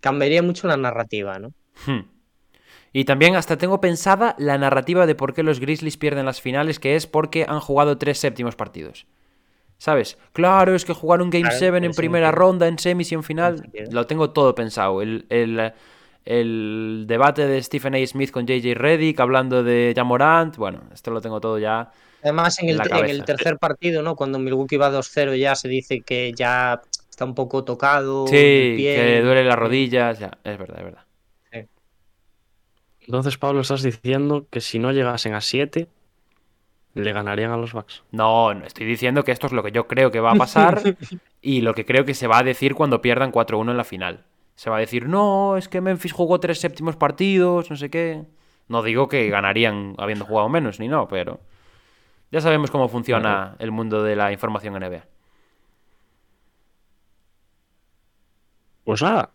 cambiaría mucho la narrativa, ¿no? Hmm. Y también hasta tengo pensada la narrativa de por qué los Grizzlies pierden las finales, que es porque han jugado tres séptimos partidos. ¿Sabes? Claro, es que jugar un Game 7 en primera ronda, en semis y en final, lo tengo todo pensado. El, el, el, debate de Stephen A. Smith con JJ Reddick hablando de Jamorant, bueno, esto lo tengo todo ya. Además, en, en, el, en el, tercer partido, ¿no? Cuando Milwaukee va 2-0, ya se dice que ya está un poco tocado. Sí, que duele las rodillas, ya, es verdad, es verdad. Sí. Entonces, Pablo, estás diciendo que si no llegasen a 7, le ganarían a los Bucks. No, no estoy diciendo que esto es lo que yo creo que va a pasar y lo que creo que se va a decir cuando pierdan 4-1 en la final. Se va a decir, no, es que Memphis jugó tres séptimos partidos, no sé qué. No digo que ganarían habiendo jugado menos, ni no, pero ya sabemos cómo funciona el mundo de la información NBA. Pues nada,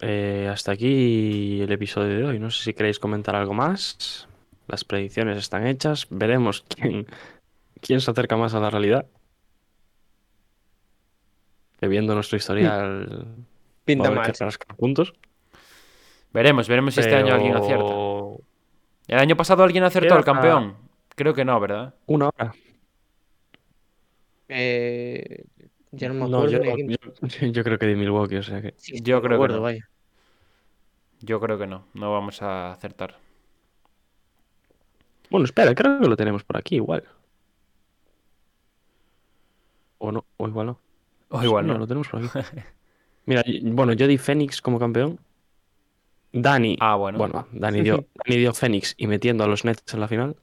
eh, hasta aquí el episodio de hoy. No sé si queréis comentar algo más. Las predicciones están hechas. Veremos quién, quién se acerca más a la realidad. Que viendo nuestro historial. Pinta mal. puntos. Veremos, veremos si este año alguien acierta. ¿El año pasado alguien acertó al campeón? Creo que no, ¿verdad? Una hora. Eh, ya no me acuerdo. No, yo, yo, yo, creo que de Milwaukee, o sea que. Sí, yo creo acuerdo, que no. vaya. Yo creo que no. No vamos a acertar. Bueno, espera, creo que lo tenemos por aquí igual. O no, o igual no. O igual no. lo tenemos por aquí. Mira, bueno, yo di Fénix como campeón. Dani. Ah, bueno. Bueno, Dani dio, Dani dio Fénix y metiendo a los Nets en la final.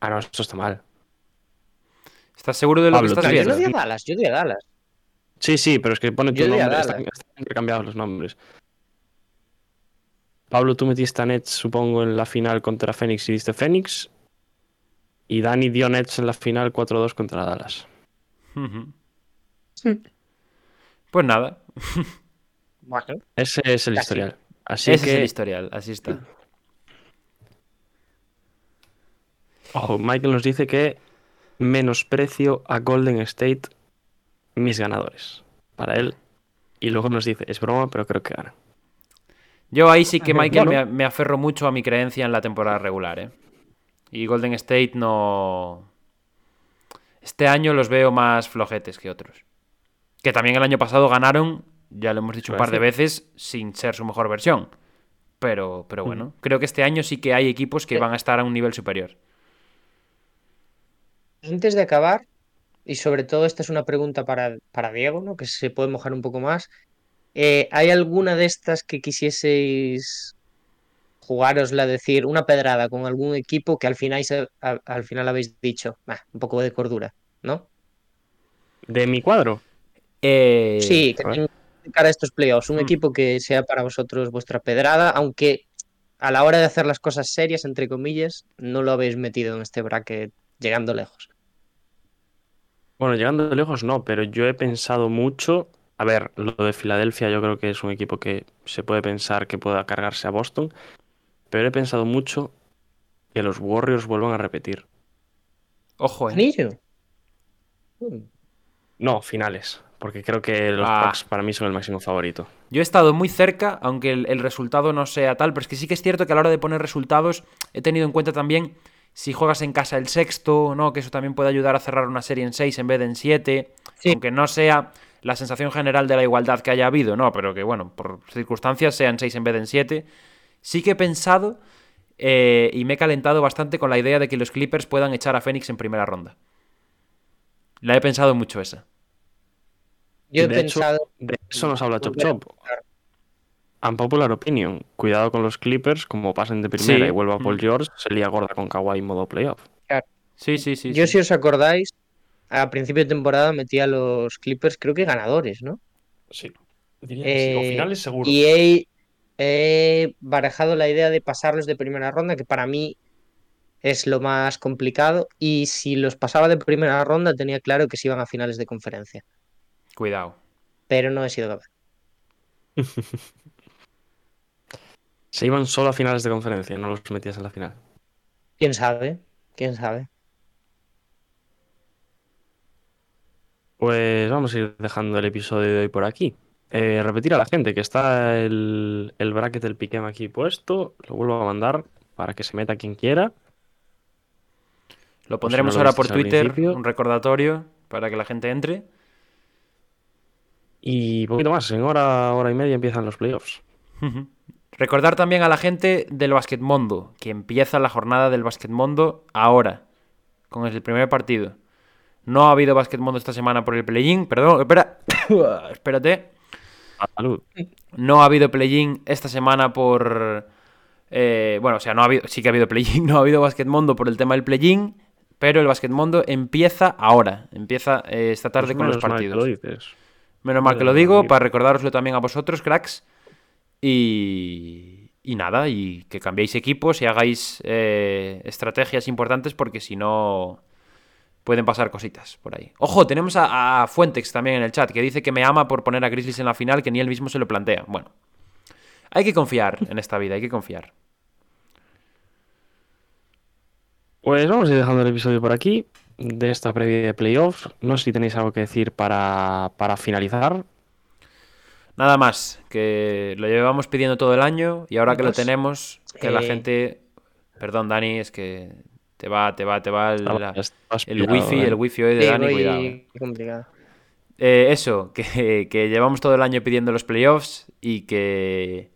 Ah, no, esto está mal. ¿Estás seguro de lo Pablo, que estás Yo viendo? no di a Dallas, yo di a Dallas. Sí, sí, pero es que pone tu Yo nombre. Están, Dallas. están intercambiados los nombres. Pablo, tú metiste a Nets, supongo, en la final contra Fénix y diste Fénix. Y Dani dio Nets en la final 4-2 contra Dallas. Pues nada, Bueno, Ese es el Casi. historial. Así ese que, es el historial, así está. ojo, Michael nos dice que menosprecio a Golden State mis ganadores. Para él. Y luego nos dice, es broma, pero creo que gana. Yo ahí sí que, Michael, bueno. me, me aferro mucho a mi creencia en la temporada regular, ¿eh? Y Golden State no... Este año los veo más flojetes que otros. Que también el año pasado ganaron, ya lo hemos dicho un par de veces, sin ser su mejor versión. Pero, pero bueno, creo que este año sí que hay equipos que Sí. van a estar a un nivel superior. antes de acabar, y sobre todo esta es una pregunta para, para Diego, ¿no? Que se puede mojar un poco más. Eh, ¿hay alguna de estas que quisieseis jugárosla, decir, una pedrada con algún equipo que al final, se- a- al final habéis dicho, "Bah, un poco de cordura, ¿no? De mi cuadro. Eh, Sí, que tenga cara a estos playoffs, un Hmm. equipo que sea para vosotros vuestra pedrada, aunque a la hora de hacer las cosas serias, entre comillas, no lo habéis metido en este bracket llegando lejos. Bueno, llegando lejos no, pero yo he pensado mucho. A ver, lo de Filadelfia yo creo que es un equipo que se puede pensar que pueda cargarse a Boston, pero he pensado mucho que los Warriors vuelvan a repetir. Ojo, ¿eh? ¿Anillo? Mm. No, finales, porque creo que los Ah. Bucks para mí son el máximo favorito. Yo he estado muy cerca, aunque el, el resultado no sea tal, pero es que sí que es cierto que a la hora de poner resultados he tenido en cuenta también si juegas en casa el sexto, ¿no? Que eso también puede ayudar a cerrar una serie en seis en vez de en siete. Sí. Aunque no sea la sensación general de la igualdad que haya habido, ¿no? Pero que, bueno, por circunstancias sean seis en vez de en siete. Sí que he pensado eh, y me he calentado bastante con la idea de que los Clippers puedan echar a Phoenix en primera ronda. La he pensado mucho esa. Yo he De hecho, pensado. De eso nos habla Chop Chop. Unpopular opinion. Cuidado con los Clippers, como pasen de primera Sí. y vuelva Paul Mm. George, se lía gorda con Kawhi modo playoff. Sí, sí, sí. Yo, sí. si os acordáis, a principio de temporada metí a los Clippers, creo que ganadores, ¿no? Sí. Diría que sí, o Eh, finales seguro. Y he, he barajado la idea de pasarlos de primera ronda, que para mí es lo más complicado. Y si los pasaba de primera ronda, tenía claro que se iban a finales de conferencia. Cuidado. Pero no he sido capaz. Se iban solo a finales de conferencia, no los metías en la final. ¿Quién sabe? ¿Quién sabe? Pues vamos a ir dejando el episodio de hoy por aquí. Eh, repetir a la gente que está el, el bracket del Piquem aquí puesto. Lo vuelvo a mandar para que se meta quien quiera. Lo pondremos no lo ahora por Twitter, un recordatorio para que la gente entre. Y poquito más, en hora, hora y media empiezan los playoffs. Recordar también a la gente del Basquetmundo, que empieza la jornada del Basquetmundo ahora, con el primer partido. No ha habido Basquetmundo esta semana por el play-in, perdón, espera, espérate. Salud. No ha habido play-in esta semana por... eh, bueno, o sea, no ha habido, sí que ha habido play-in, no ha habido Basquetmundo por el tema del play-in, pero el Basquetmundo empieza ahora, empieza eh, esta tarde Pues con los mal que partidos. lo dices. Menos mal que lo digo, mal, para recordároslo también a vosotros, cracks. Y, y nada, y que cambiéis equipos y hagáis eh, estrategias importantes porque si no pueden pasar cositas por ahí. Ojo, tenemos a, a Fuentex también en el chat que dice que me ama por poner a Grizzlies en la final, que ni él mismo se lo plantea. Bueno, hay que confiar en esta vida, hay que confiar. Pues vamos a ir dejando el episodio por aquí de esta previa de playoffs. No sé si tenéis algo que decir para, para finalizar. Nada más, que lo llevamos pidiendo todo el año y ahora que lo Pues, tenemos, que la eh, gente... Perdón, Dani, es que te va, te va, te va el, la- Estabas el wifi, ¿eh? el wifi hoy de Sí, Dani, voy cuidado. eh. complicado. Eh, eso, que, que llevamos todo el año pidiendo los playoffs y que,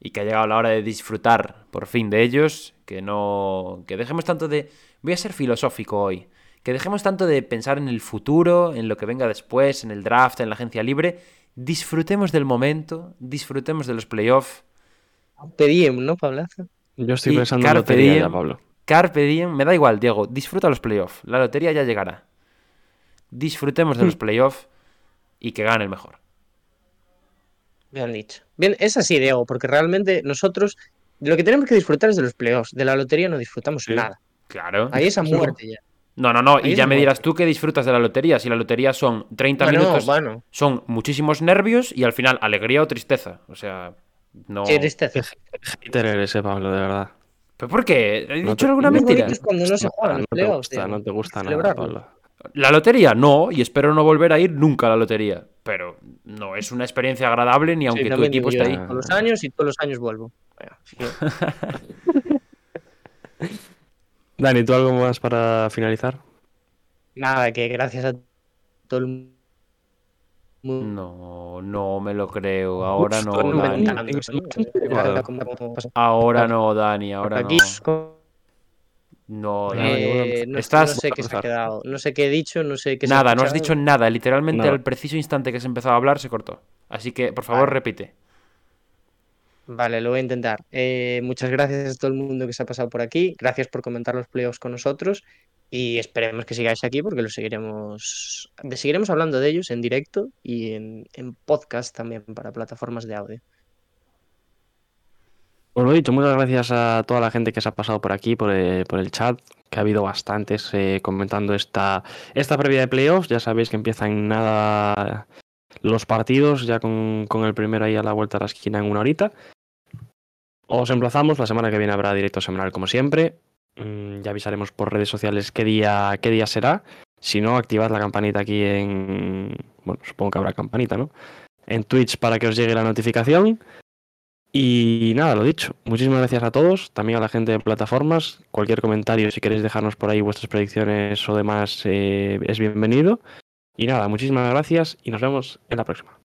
y que ha llegado la hora de disfrutar por fin de ellos, que no, que dejemos tanto de, voy a ser filosófico hoy, que dejemos tanto de pensar en el futuro, en lo que venga después, en el draft, en la agencia libre, disfrutemos del momento, disfrutemos de los playoffs, Pedíem, ¿no, Pablazo? Yo estoy y pensando en lotería ya, diem. Pablo. Carpe diem, me da igual, Diego, disfruta los playoffs, la lotería ya llegará, disfrutemos de los playoffs y que gane el mejor. Bien dicho. Bien, es así, Diego, porque realmente nosotros lo que tenemos que disfrutar es de los playoffs. De la lotería no disfrutamos Sí. nada. Claro. Ahí es a muerte ya. No, no, no. Ahí Y ya me dirás tú que disfrutas de la lotería. Si la lotería son 30 Bueno, minutos, bueno, son muchísimos nervios y al final alegría o tristeza. O sea, no. qué tristeza. Hater eres, eh, Pablo, de verdad. ¿Pero por qué? ¿He No dicho te- alguna mentira? es cuando no se juegan no te gusta, no te gusta nada. Pablo. La lotería no, y espero no volver a ir nunca a la lotería. Pero no es una experiencia agradable ni aunque Sí, tu equipo esté ahí. Todos los años y todos los años vuelvo. Dani, ¿tú algo más para finalizar? Nada, que gracias a todo el mundo. No, no me lo creo. Ahora no, Dani. Ahora no, Dani. Ahora no. No, eh, no, estás- no sé qué se ha quedado. No sé qué he dicho, no sé qué se ha Nada, no has dicho nada. Literalmente al preciso instante que se empezó a hablar se cortó. Así que, por favor, Vale. repite. Vale, lo voy a intentar. Eh, muchas gracias a todo el mundo que se ha pasado por aquí. Gracias por comentar los playoffs con nosotros. Y esperemos que sigáis aquí porque lo seguiremos. de- Seguiremos hablando de ellos en directo y en, en podcast también para plataformas de audio. Os lo dicho, muchas gracias a toda la gente que se ha pasado por aquí, por el, por el chat, que ha habido bastantes eh, comentando esta, esta previa de playoffs. Ya sabéis que empiezan nada los partidos, ya con, con el primero ahí a la vuelta a la esquina en una horita. Os emplazamos, la semana que viene habrá directo semanal como siempre. Mm, ya avisaremos por redes sociales qué día, qué día será. Si no, activad la campanita aquí en... Bueno, supongo que habrá campanita, ¿no? En Twitch para que os llegue la notificación. Y nada, lo dicho. Muchísimas gracias a todos, también a la gente de plataformas. Cualquier comentario, si queréis dejarnos por ahí vuestras predicciones o demás, eh, es bienvenido. Y nada, muchísimas gracias y nos vemos en la próxima.